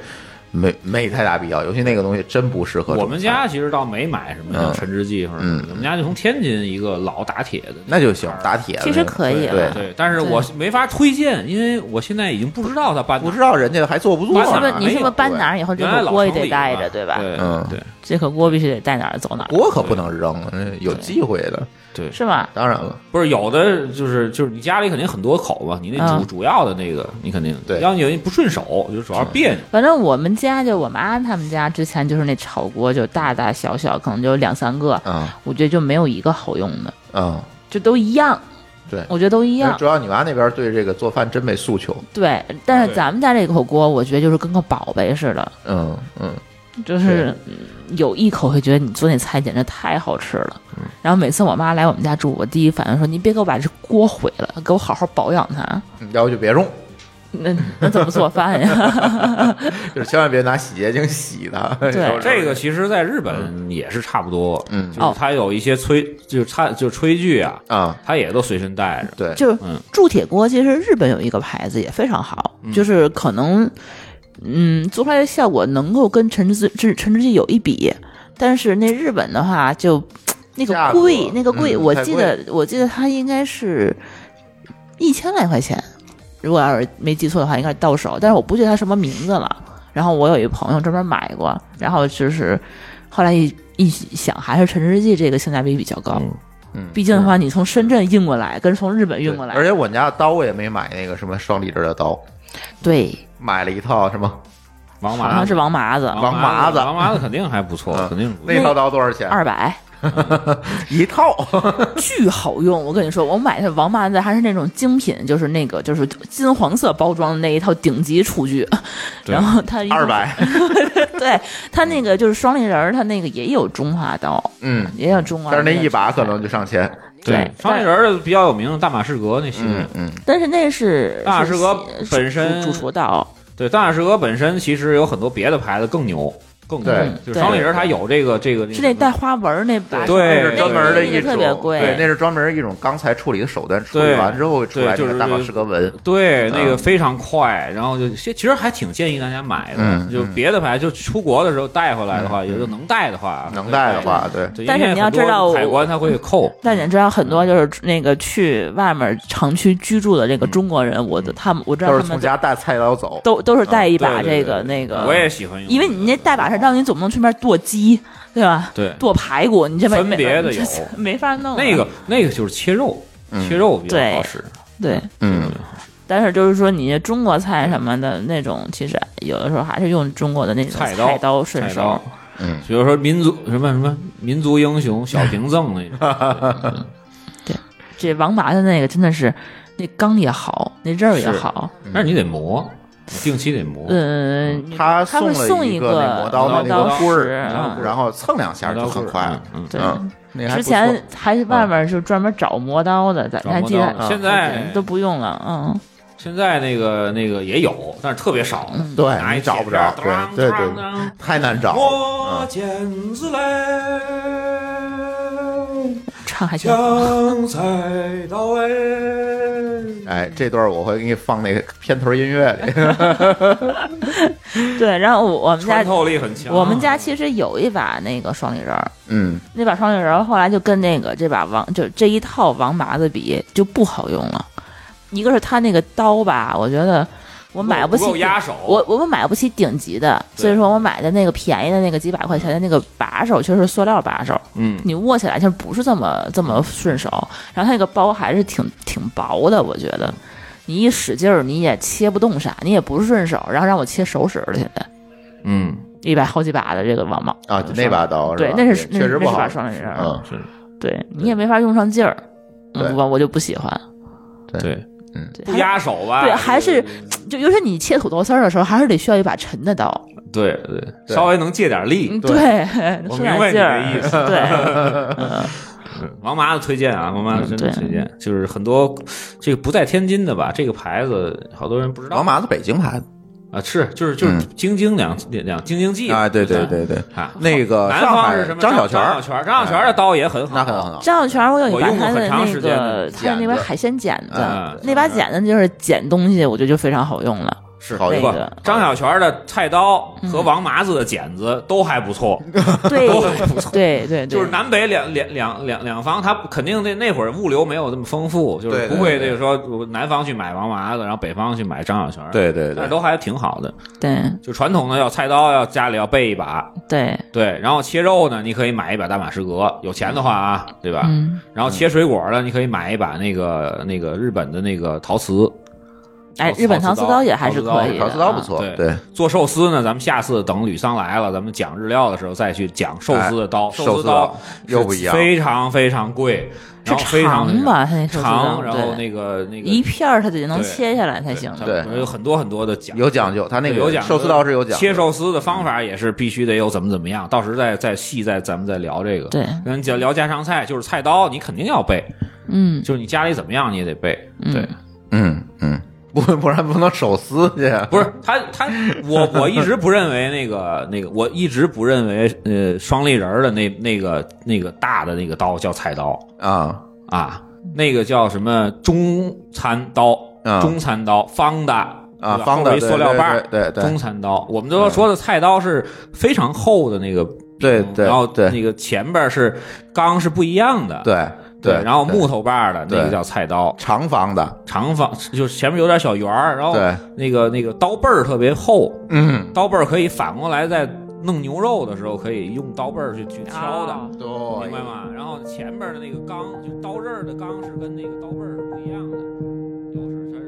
没没太大必要。尤其那个东西真不适合我们家其实倒没买什么陈之记或者什么的，嗯我们家就从天津一个老打铁的那就行，打铁的其实可以了，对，但是我没法推荐，因为我现在已经不知道他搬不知道人家还做不做搬哪是不是。你是不是搬哪儿以后这原来老口锅也得带着，对吧？对嗯对这口锅必须得带哪儿走哪儿，锅可不能扔，嗯有机会的。对，是吧？当然了，不是有的就是就是你家里肯定很多口嘛，你那主嗯主要的那个你肯定对要你有一不顺手，就主要别扭。反正我们家就我妈他们家之前就是那炒锅，就大大小小可能就两三个，嗯我觉得就没有一个好用的，嗯，就都一样。对我觉得都一样。主要你妈那边对这个做饭真没诉求。对，但是咱们家这口锅，我觉得就是跟个宝贝似的，嗯嗯，就是嗯有一口会觉得你做那菜简直太好吃了。嗯。然后每次我妈来我们家住，我第一反应说：“你别给我把这锅毁了，给我好好保养它。要不就别用，那那怎么做饭呀？<laughs> 就是千万别拿洗洁精洗它。对。这个其实在日本也是差不多，嗯。就是它有一些炊，就是它就是炊具啊，啊，它也都随身带着。对，就是嗯。铸铁锅，其实日本有一个牌子也非常好，就是可能嗯做出来的效果能够跟陈之之陈之记有一比，但是那日本的话就那个贵，那个贵，嗯我记得我记得它应该是一千来块钱，如果要是没记错的话，应该是到手，但是我不记得它什么名字了。然后我有一朋友专门买过，然后就是后来一一想，还是陈之记这个性价比比较高。嗯，毕竟的话，你从深圳运过来，跟从日本运过来，而且我家刀我也没买那个什么双立人的刀，对，买了一套什么？王麻子。好像是王麻子，王麻子。王麻子肯定还不错，嗯。肯定不错。那套刀多少钱？二百，<laughs> 一套，<laughs> 巨好用。我跟你说，我买的王麻子还是那种精品，就是那个就是金黄色包装的那一套顶级厨具，然后它一共二，百。<laughs> 对它那个就是双立人儿，它那个也有中华刀，嗯，也有中华，但是那一把可能就上千。对双立人儿比较有名的大马士革那系列。嗯，嗯，但是那是大马士革本身主主厨道，对，大马士革本身其实有很多别的牌子更牛，对。就是双立人儿它有这个这个是那带花纹儿那把，对那是专门的一种，特别贵，对，那是专门一种钢材处理的手段，处理完之后出来就是个大马士革纹。对，那个嗯非常快，然后就其实还挺建议大家买的，嗯就别的牌，就出国的时候带回来的话，也就能带的话，能带的话，对，但是你要知道海关它会扣，但你知道很多就是那个去外面长期居住的这个中国人，我的他们我知道都是他们从家带菜刀走。都都是带一把这个那个，我也喜欢用，因为你那带把是让你总不能去那边剁鸡，对吧？对。剁排骨，你这没分别的有。没 <laughs> 没法弄啊。那个那个就是切肉，嗯。切肉比较对好使，对，嗯，但是就是说你中国菜什么的那种，其实有的时候还是用中国的那种菜刀刀顺手。嗯，比如说民族什么什么民族英雄小平赠那种，<laughs> 这王麻的那个真的是那钢也好，那刃儿也好，但是你得磨，定期得磨。嗯，他他会送了一个磨刀的那刀个棍儿，嗯然后蹭两下就很快了。嗯，之前还是外面就专门找磨刀的，咱找磨还记得现在都不用了，嗯，现在那个那个也有，但是特别少。对拿一你找不着，对对对太难找磨了。剪子嘞，唱还行。哎。这段我会给你放那个片头音乐里。<laughs> 对，然后我我们家穿透力很强。我们家其实有一把那个双立人儿，嗯，那把双立人儿后来就跟那个这把王就这一套王麻子比就不好用了。一个是他那个刀吧，我觉得我买不起压手我我们买不起顶级的，所以说我买的那个便宜的那个几百块钱的那个把手，确实是塑料把手，嗯，你握起来就不是这么这么顺手。然后它那个包还是挺挺薄的，我觉得你一使劲儿你也切不动啥，你也不是顺手。然后让我切手使了，现在嗯，一百好几把的这个王毛啊，就那把刀是对吧，那是那是那是确实不好把双刃刃，嗯，是对你也没法用上劲儿，我我就不喜欢。对，嗯不压手吧？对还是就尤其你切土豆丝儿的时候，还是得需要一把沉的刀，对对，稍微能借点嗯力。对，<laughs> 我使明白你的意思，<laughs> 对，嗯王麻子推荐啊，王麻子真的推荐，就是很多这个不在天津的吧，这个牌子好多人不知道。王麻子北京牌子啊，是就是就是京京津两两京津冀啊，对对对对，啊，那个南方是什么？张小泉张小泉，张小泉的刀也很好，那很好，张小泉，我有一我用过把他的那很长时间的个他的那把海鲜剪子嗯，那把剪子就是剪东西，我觉得就非常好用了。是好用那个张小泉的菜刀和嗯王麻子的剪子都还不错，<laughs> 对都还不错。对对，对就是南北两两两两两方，他肯定那那会儿物流没有这么丰富，就是不会对那个说南方去买王麻子，然后北方去买张小泉，，对对对但，都还挺好的。对就传统的要菜刀要家里要备一把，对，对，然后切肉呢，你可以买一把大马士革，有钱的话啊，对吧？嗯，然后切水果呢，你可以买一把那个那个日本的那个陶瓷，哎，日本陶陶瓷刀也还是可以的，陶瓷刀不错，对对，做寿司呢，咱们下次等吕桑来了，咱们讲日料的时候再去讲寿司的刀。哎寿寿司刀又不一样非常非常贵，然后是非常长吧？它那长，然后那个那个一片儿它得能对切下来才行对。对有很多很多的讲有讲究，它那个有讲寿司刀是有讲究，切寿司的方法也是必须得有怎么怎么样，到时再再细再咱们再聊这个。对，跟讲聊家常菜，就是菜刀，你肯定要备，嗯，就是你家里怎么样你也得备。对，嗯嗯，不 <laughs> 不然不能手撕去，不是他他我我一直不认为那个那个我一直不认为呃双立人儿的那那个那个大的那个刀叫菜刀啊。啊，那个叫什么中餐刀，啊中餐刀方的啊，方的一塑料把儿，对对对中餐刀。我们都说的菜刀是非常厚的那个，对对然后对那个前边是钢是不一样的，对对，然后木头把的那个叫菜刀，长方的，长方就是前面有点小圆儿，然后对。那个那个刀背儿特别厚，嗯，刀背儿可以反过来在弄牛肉的时候可以用刀背儿去去敲的。啊对。明白吗？然后前边的那个钢，就刀刃儿的钢是跟那个刀背儿是不一样的，有时它是